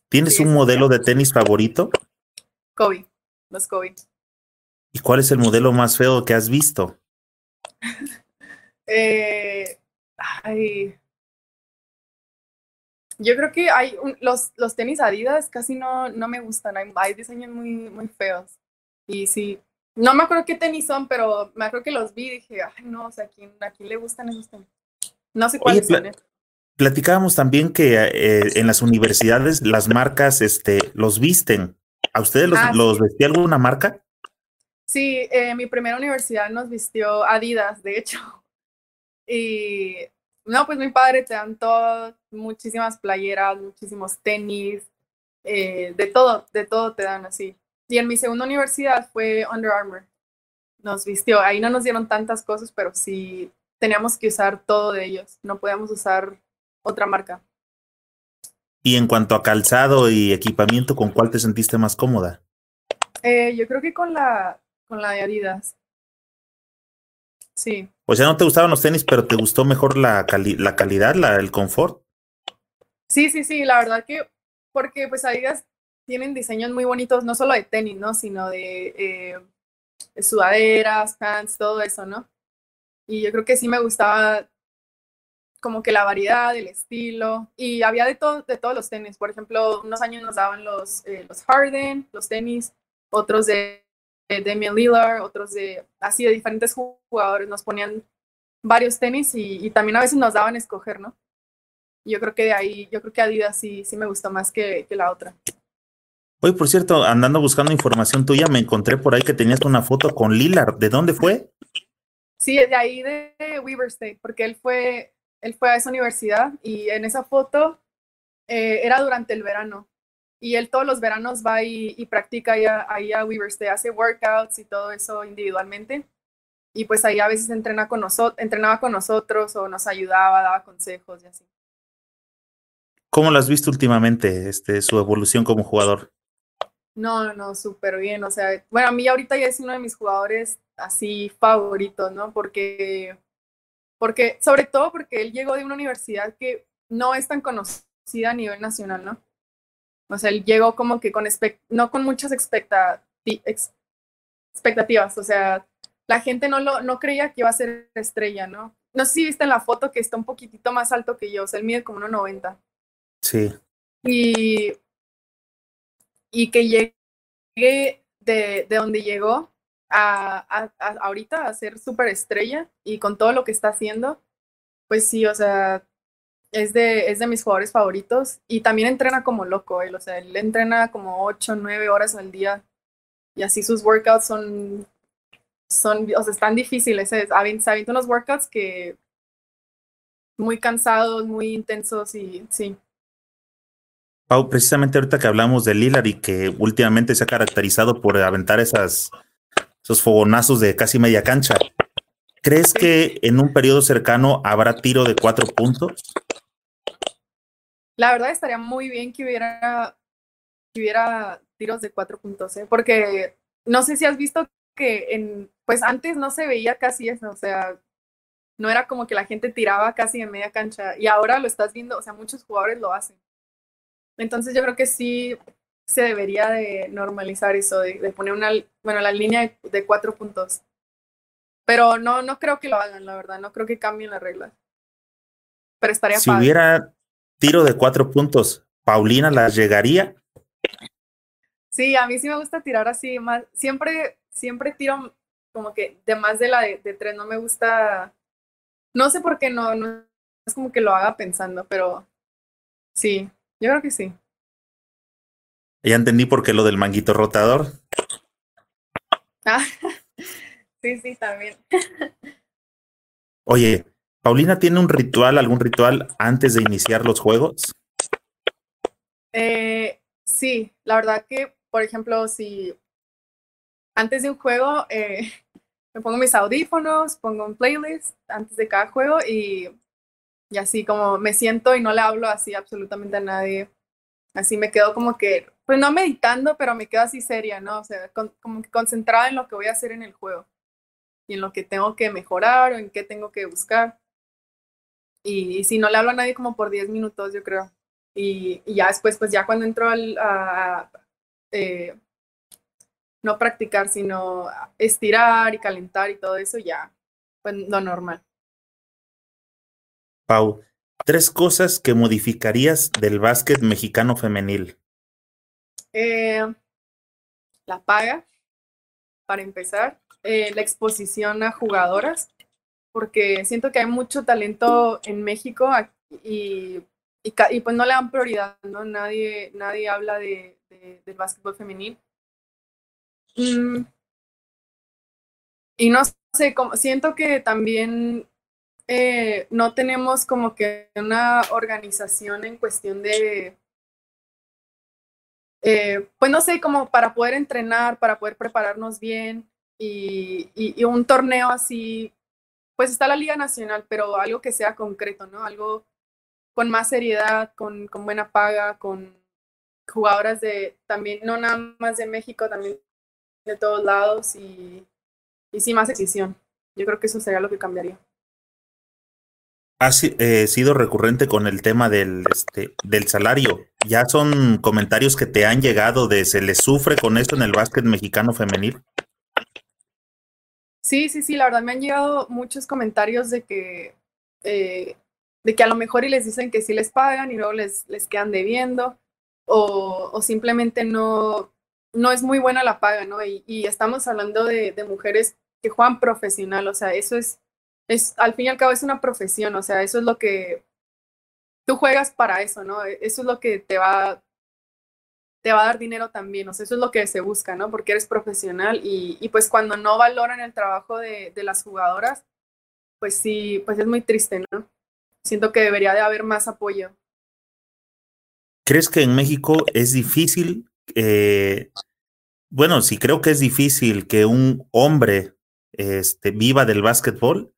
¿Tienes un modelo de tenis favorito? Kobe, los Kobe. ¿Y cuál es el modelo más feo que has visto? eh, ay, yo creo que hay los, los tenis Adidas casi no, no me gustan. Hay, hay, diseños muy, muy feos. Y sí, no me acuerdo qué tenis son, pero me acuerdo que los vi y dije, ay, no, o sea, ¿a quién, a quién le gustan esos tenis? No sé cuáles son. ¿eh? Platicábamos también que eh, en las universidades las marcas este, los visten. ¿A ustedes los, ah, los vestía alguna marca? Sí, eh, mi primera universidad nos vistió Adidas, de hecho. Y no, pues mi padre te dan todo, muchísimas playeras, muchísimos tenis, eh, de todo, de todo te dan así. Y en mi segunda universidad fue Under Armour. Nos vistió. Ahí no nos dieron tantas cosas, pero sí teníamos que usar todo de ellos. No podíamos usar otra marca. Y en cuanto a calzado y equipamiento, ¿con cuál te sentiste más cómoda? Eh, yo creo que con la, con la de Adidas. Sí. O sea, no te gustaban los tenis, pero te gustó mejor la, la calidad, la, el confort. Sí, sí, sí, la verdad que, porque pues Adidas tienen diseños muy bonitos, no solo de tenis, ¿no? Sino de, eh, sudaderas, pants, todo eso, ¿no? Y yo creo que sí me gustaba como que la variedad, el estilo, y había de, todo, de todos los tenis. Por ejemplo, unos años nos daban los, eh, los Harden, los tenis, otros de de Damian Lillard, otros de así de diferentes jugadores, nos ponían varios tenis y, también a veces nos daban a escoger, ¿no? Yo creo que de ahí, yo creo que Adidas sí, sí me gustó más que, que la otra. Oye, por cierto, andando buscando información tuya, me encontré por ahí que tenías una foto con Lillard. ¿De dónde fue? Sí, de ahí de Weaver State, porque él fue, él fue a esa universidad y en esa foto eh, era durante el verano y él todos los veranos va y, practica ahí a, Weaver State, hace workouts y todo eso individualmente. Y pues ahí a veces entrena con nosotros, entrenaba con nosotros o nos ayudaba, daba consejos y así. ¿Cómo lo has visto últimamente, este, su evolución como jugador? No, no, súper bien. O sea, bueno, a mí ahorita ya es uno de mis jugadores así favoritos, ¿no? Porque, porque, sobre todo porque él llegó de una universidad que no es tan conocida a nivel nacional, ¿no? O sea, él llegó como que con, no con muchas expectativas, o sea, la gente no, lo, no creía que iba a ser estrella, ¿no? No sé si viste en la foto que está un poquitito más alto que yo, o sea, él mide como 1,90. Sí. Y, y que llegue de, de donde llegó a, a, a ahorita a ser súper estrella y con todo lo que está haciendo, pues sí, o sea, es de, es de mis jugadores favoritos y también entrena como loco, él, o sea, él entrena como 8, 9 horas al día y así sus workouts son, son o sea, están difíciles, se avientan unos workouts que muy cansados, muy intensos y sí. Pau, precisamente ahorita que hablamos de Lillard y que últimamente se ha caracterizado por aventar esas, esos fogonazos de casi media cancha, ¿crees que en un periodo cercano habrá tiro de cuatro puntos? La verdad estaría muy bien que hubiera, que hubiera tiros de cuatro puntos, ¿eh? porque no sé si has visto que en, pues antes no se veía casi eso, o sea, no era como que la gente tiraba casi en media cancha y ahora lo estás viendo, o sea, muchos jugadores lo hacen. Entonces yo creo que sí se debería de normalizar eso, de, poner una, bueno, la línea de, cuatro puntos. Pero no, no creo que lo hagan, la verdad, no creo que cambien las reglas. Pero estaría si Hubiera, tiro de cuatro puntos, ¿Paulina las llegaría? Sí, a mí sí me gusta tirar así, más, siempre, siempre tiro como que de más de la de, tres, no me gusta, no sé por qué no, no es como que lo haga pensando, pero sí, yo creo que sí. Ya entendí por qué lo del manguito rotador. Ah, sí, sí, también. Oye, ¿Paulina tiene un ritual, algún ritual antes de iniciar los juegos? Eh, sí, la verdad que, por ejemplo, si antes de un juego eh, me pongo mis audífonos, pongo un playlist antes de cada juego y, y así como me siento y no le hablo así absolutamente a nadie. Así me quedo como que, pues no meditando, pero me quedo así seria, ¿no? O sea, como que concentrada en lo que voy a hacer en el juego y en lo que tengo que mejorar o en qué tengo que buscar. Y, si no le hablo a nadie como por 10 minutos, yo creo. Y, ya después, pues ya cuando entro al, a, eh, no practicar, sino estirar y calentar y todo eso, ya, pues lo normal. Pau, tres cosas que modificarías del básquet mexicano femenil. Eh, la paga, para empezar, eh, la exposición a jugadoras, porque siento que hay mucho talento en México y, y, pues no le dan prioridad, ¿no? Nadie, nadie habla de, del básquetbol femenil. Mm. Y no sé, como, siento que también eh, no tenemos como que una organización en cuestión de, eh, pues no sé, como para poder entrenar, para poder prepararnos bien y, y, un torneo así, pues está la Liga Nacional, pero algo que sea concreto, ¿no? Algo con más seriedad, con, con buena paga, con jugadoras de también, no nada más de México, también de todos lados y, y sí más decisión. Yo creo que eso sería lo que cambiaría. Ha eh, sido recurrente con el tema del, este, del salario. ¿Ya son comentarios que te han llegado de se le sufre con esto en el básquet mexicano femenil? Sí, sí, sí, la verdad me han llegado muchos comentarios de que, eh, de que a lo mejor y les dicen que sí les pagan y luego les, les quedan debiendo o, o simplemente no, no es muy buena la paga, ¿no? Y, y estamos hablando de, de, mujeres que juegan profesional, o sea, eso es, es, al fin y al cabo es una profesión, o sea, eso es lo que tú juegas para eso, ¿no? E, eso es lo que te va, te va a dar dinero también, o sea, eso es lo que se busca, ¿no? Porque eres profesional y, y pues cuando no valoran el trabajo de, de las jugadoras, pues sí, pues es muy triste, ¿no? Siento que debería de haber más apoyo. ¿Crees que en México es difícil eh, bueno, sí creo que es difícil que un hombre este, viva del básquetbol.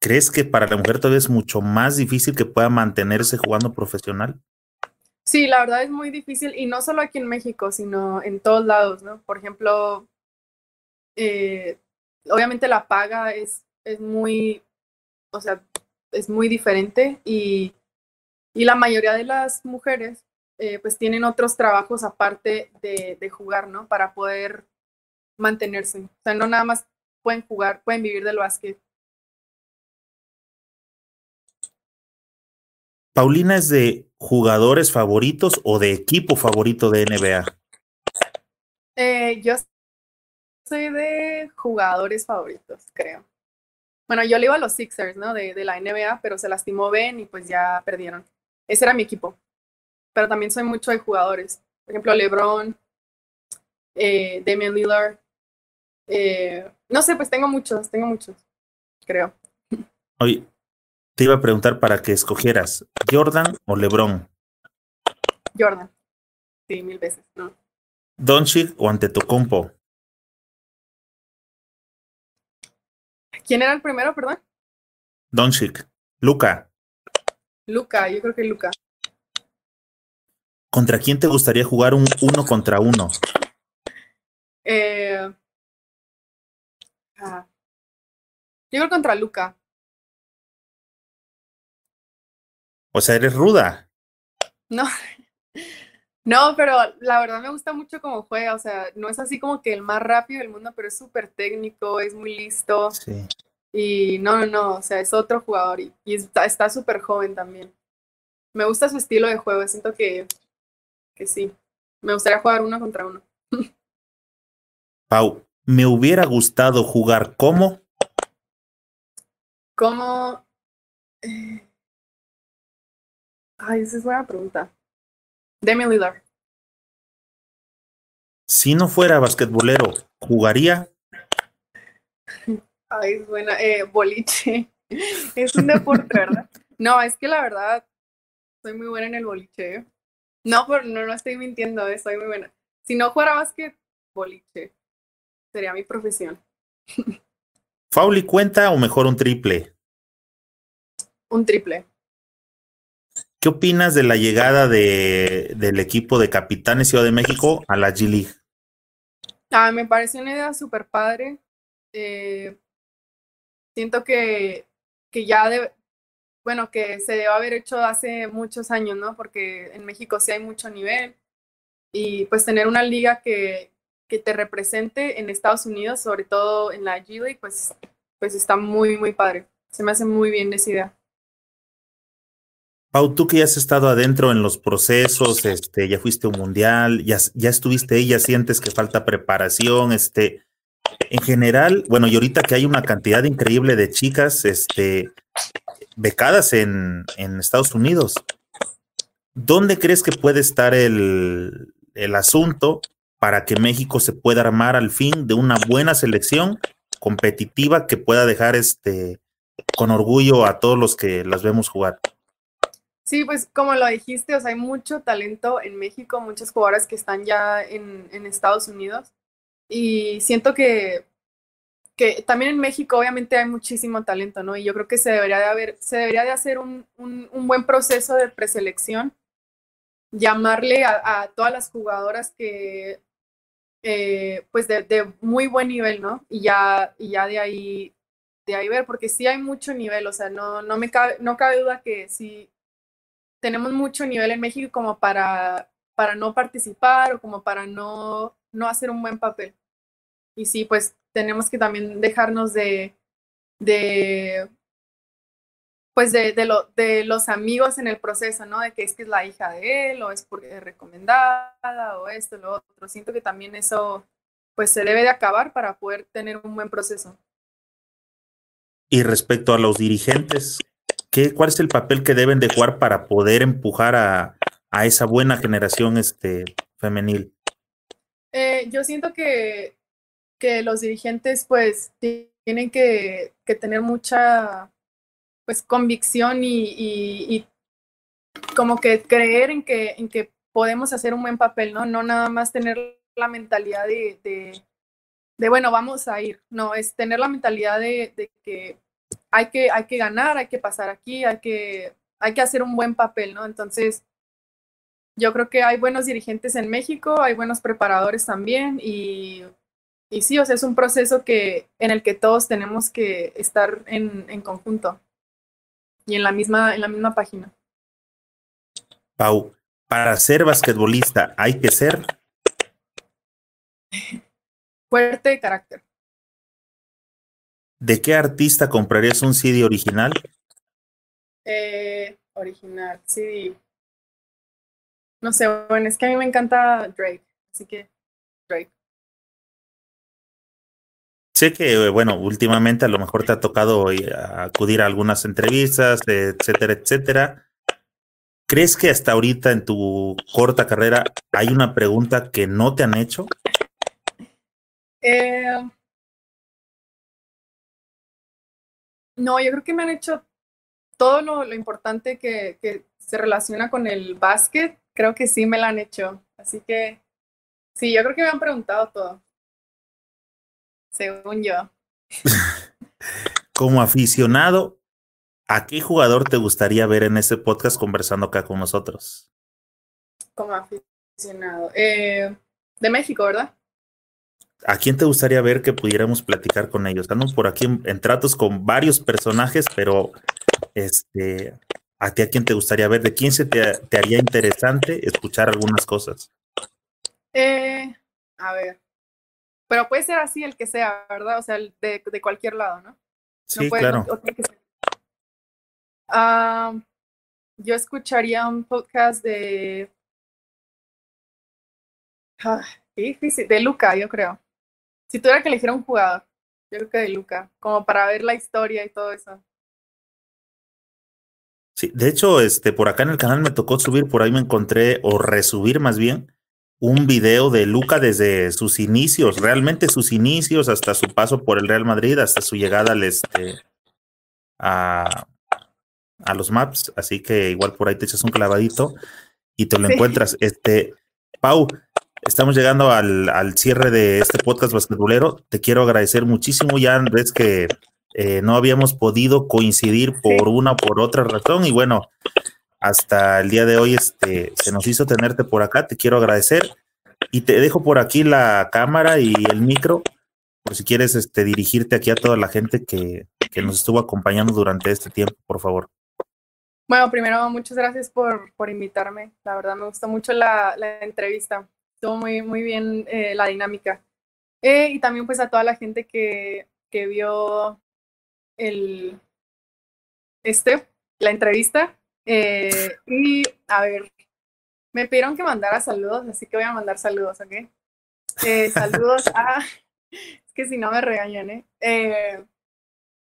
¿Crees que para la mujer todavía es mucho más difícil que pueda mantenerse jugando profesional? Sí, la verdad es muy difícil y no solo aquí en México, sino en todos lados, ¿no? Por ejemplo, eh, obviamente la paga es, es muy, o sea, es muy diferente y, y la mayoría de las mujeres eh, pues tienen otros trabajos aparte de, de, jugar, ¿no? Para poder mantenerse. O sea, no nada más pueden jugar, pueden vivir del básquet. Paulina es de jugadores favoritos o de equipo favorito de NBA? Eh, yo soy de jugadores favoritos, creo. Bueno, yo le iba a los Sixers, ¿no? De, de la NBA, pero se lastimó Ben y pues ya perdieron. Ese era mi equipo pero también soy mucho de jugadores. Por ejemplo, LeBron, eh, Damian Lillard. Eh, no sé, pues tengo muchos, tengo muchos, creo. Oye, te iba a preguntar para que escogieras, ¿Jordan o LeBron? Jordan. Sí, mil veces, ¿no? ¿Doncic o Antetokounmpo? ¿Quién era el primero, perdón? Doncic. Luca. Luca, yo creo que Luca. ¿Contra quién te gustaría jugar un uno contra uno? Eh, ah, yo creo contra Luca. O sea, eres ruda. No, no, pero la verdad me gusta mucho cómo juega. O sea, no es así como que el más rápido del mundo, pero es súper técnico, es muy listo. Sí. Y no, no, no, o sea, es otro jugador y, y está súper joven también. Me gusta su estilo de juego, siento que que sí. Me gustaría jugar uno contra uno. Pau, me hubiera gustado jugar como. ¿Cómo? Eh, ay, esa es buena pregunta. Demi Lillard. Si no fuera basquetbolero, ¿jugaría? Ay, es buena. Eh, boliche. es un deporte, ¿verdad? No, es que la verdad, soy muy buena en el boliche. ¿eh? No, pero no, no estoy mintiendo, eh, soy muy buena. Si no fuera básquet, boliche. Sería mi profesión. ¿Fauli cuenta o mejor un triple? Un triple. ¿Qué opinas de la llegada de, del equipo de Capitanes Ciudad de México a la G League? Ah, me parece una idea súper padre. Eh, siento que, que ya de, bueno, que se debe haber hecho hace muchos años, ¿no? Porque en México sí hay mucho nivel y pues tener una liga que, que te represente en Estados Unidos, sobre todo en la G League, pues, pues está muy, muy padre. Se me hace muy bien esa idea. Pau, tú que ya has estado adentro en los procesos, este, ya fuiste un mundial, ya, estuviste ahí, ya sientes que falta preparación, este, en general, bueno, y ahorita que hay una cantidad increíble de chicas, este, becadas en, en Estados Unidos, ¿dónde crees que puede estar el, el asunto para que México se pueda armar al fin de una buena selección competitiva que pueda dejar este con orgullo a todos los que las vemos jugar? Sí, pues como lo dijiste, o sea, hay mucho talento en México, muchas jugadoras que están ya en, en Estados Unidos y siento que, que también en México obviamente hay muchísimo talento, ¿no? Y yo creo que se debería de, haber, se debería de hacer un, un, un buen proceso de preselección, llamarle a, a todas las jugadoras que, eh, pues de, de, muy buen nivel, ¿no? Y ya, y ya de ahí de ahí ver, porque sí hay mucho nivel, o sea, no, no me cabe, no cabe duda que sí tenemos mucho nivel en México como para, para no participar o como para no, no hacer un buen papel. Y sí, pues tenemos que también dejarnos de, de pues de, de, lo, de los amigos en el proceso, ¿no? De que es que es la hija de él, o es porque es recomendada, o esto, lo otro. Siento que también eso, pues se debe de acabar para poder tener un buen proceso. Y respecto a los dirigentes, ¿qué, ¿cuál es el papel que deben de jugar para poder empujar a, a esa buena generación este, femenil? Eh, yo siento que, que los dirigentes pues tienen que, que tener mucha pues convicción y, y, y, como que creer en que, en que podemos hacer un buen papel, ¿no? No nada más tener la mentalidad de, de, de bueno, vamos a ir, no, es tener la mentalidad de, de que hay que, hay que ganar, hay que pasar aquí, hay que, hay que hacer un buen papel, ¿no? Entonces, yo creo que hay buenos dirigentes en México, hay buenos preparadores también y, y sí, o sea, es un proceso que, en el que todos tenemos que estar en, en conjunto y en la misma, en la misma página. Pau, para ser basquetbolista hay que ser fuerte de carácter. ¿De qué artista comprarías un CD original? Eh, original, CD. No sé, bueno, es que a mí me encanta Drake, así que Drake. Sé que, bueno, últimamente a lo mejor te ha tocado acudir a algunas entrevistas, etcétera, etcétera. ¿Crees que hasta ahorita en tu corta carrera hay una pregunta que no te han hecho? Eh, no, yo creo que me han hecho todo lo, lo importante que, que, se relaciona con el básquet. Creo que sí me lo han hecho. Así que sí, yo creo que me han preguntado todo según yo. Como aficionado, ¿a qué jugador te gustaría ver en este podcast conversando acá con nosotros? Como aficionado. Eh, de México, ¿verdad? ¿A quién te gustaría ver que pudiéramos platicar con ellos? Estamos por aquí en, en, tratos con varios personajes, pero este, ¿a ti a quién te gustaría ver? ¿De quién se te, te haría interesante escuchar algunas cosas? Eh, a ver, pero puede ser así el que sea, ¿verdad? O sea, de, de cualquier lado, ¿no? Sí, no puede, claro. No, no uh, yo escucharía un podcast de... Ah, difícil. De Luca, yo creo. Si tuviera que elegir un jugador, yo creo que de Luca, como para ver la historia y todo eso. Sí, de hecho, este, por acá en el canal me tocó subir, por ahí me encontré, o resubir más bien, un video de Luca desde sus inicios, realmente sus inicios, hasta su paso por el Real Madrid, hasta su llegada al, este, a, a los maps, así que igual por ahí te echas un clavadito y te lo encuentras. Este, Pau, estamos llegando al, al, cierre de este podcast basquetbolero. Te quiero agradecer muchísimo. Ya ves que eh, no habíamos podido coincidir por una o por otra razón y bueno, hasta el día de hoy este, se nos hizo tenerte por acá. Te quiero agradecer y te dejo por aquí la cámara y el micro por si quieres este, dirigirte aquí a toda la gente que, que nos estuvo acompañando durante este tiempo, por favor. Bueno, primero, muchas gracias por, por invitarme. La verdad, me gustó mucho la, la entrevista. Estuvo muy, muy bien eh, la dinámica. Eh, y también pues a toda la gente que, que vio el, este, la entrevista. Eh, y a ver, me pidieron que mandara saludos, así que voy a mandar saludos, ¿ok? saludos a, es que si no me regañan, ¿eh?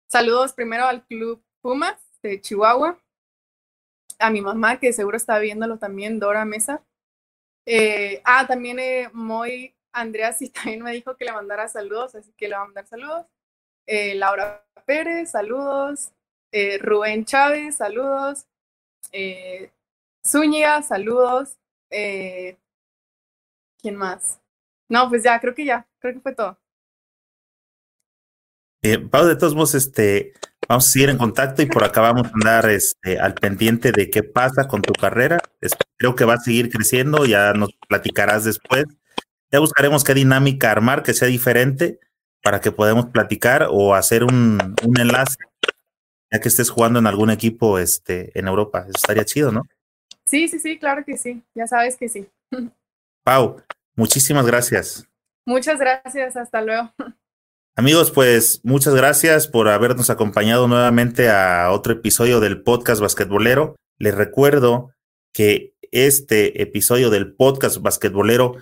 Saludos primero al Club Pumas de Chihuahua, a mi mamá, que seguro está viéndolo también, Dora Mesa. Eh, ah, también eh, Moy Andrea sí también me dijo que le mandara saludos, así que le voy a mandar saludos. Eh, Laura Pérez, saludos. Eh, Rubén Chávez, saludos. Eh, Zúñiga, saludos. Eh, ¿Quién más? No, pues ya, creo que ya, creo que fue todo. Pau, de todos modos, este, Vamos a seguir en contacto y por acá vamos a andar este, al pendiente de qué pasa con tu carrera. Creo que va a seguir creciendo, ya nos platicarás después. Ya buscaremos qué dinámica armar que sea diferente para que podamos platicar o hacer un, un enlace, ya que estés jugando en algún equipo este, en Europa. Eso estaría chido, ¿no? Sí, sí, sí, claro que sí. Ya sabes que sí. Pau, muchísimas gracias. Muchas gracias, hasta luego. Amigos, pues muchas gracias por habernos acompañado nuevamente a otro episodio del podcast basquetbolero. Les recuerdo que este episodio del podcast basquetbolero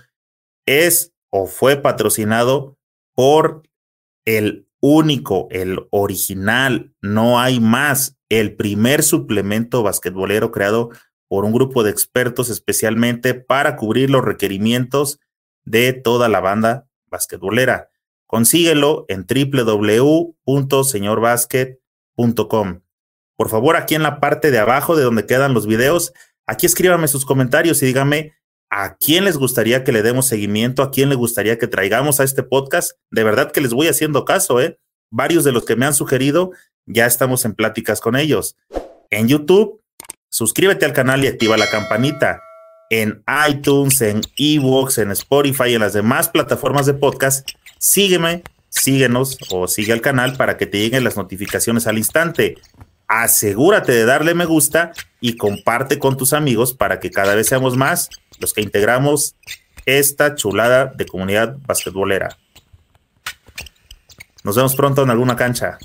es o fue patrocinado por el único, el original, no hay más, el primer suplemento basquetbolero creado por un grupo de expertos especialmente para cubrir los requerimientos de toda la banda basquetbolera. Consíguelo en www.señorbasket.com. Por favor, aquí en la parte de abajo de donde quedan los videos, aquí escríbanme sus comentarios y díganme a quién les gustaría que le demos seguimiento, a quién le gustaría que traigamos a este podcast. De verdad que les voy haciendo caso, ¿eh? Varios de los que me han sugerido, ya estamos en pláticas con ellos. En YouTube, suscríbete al canal y activa la campanita. En iTunes, en eBooks, en Spotify en las demás plataformas de podcast, sígueme, síguenos o sigue al canal para que te lleguen las notificaciones al instante. Asegúrate de darle me gusta y comparte con tus amigos para que cada vez seamos más los que integramos esta chulada de comunidad basquetbolera. Nos vemos pronto en alguna cancha.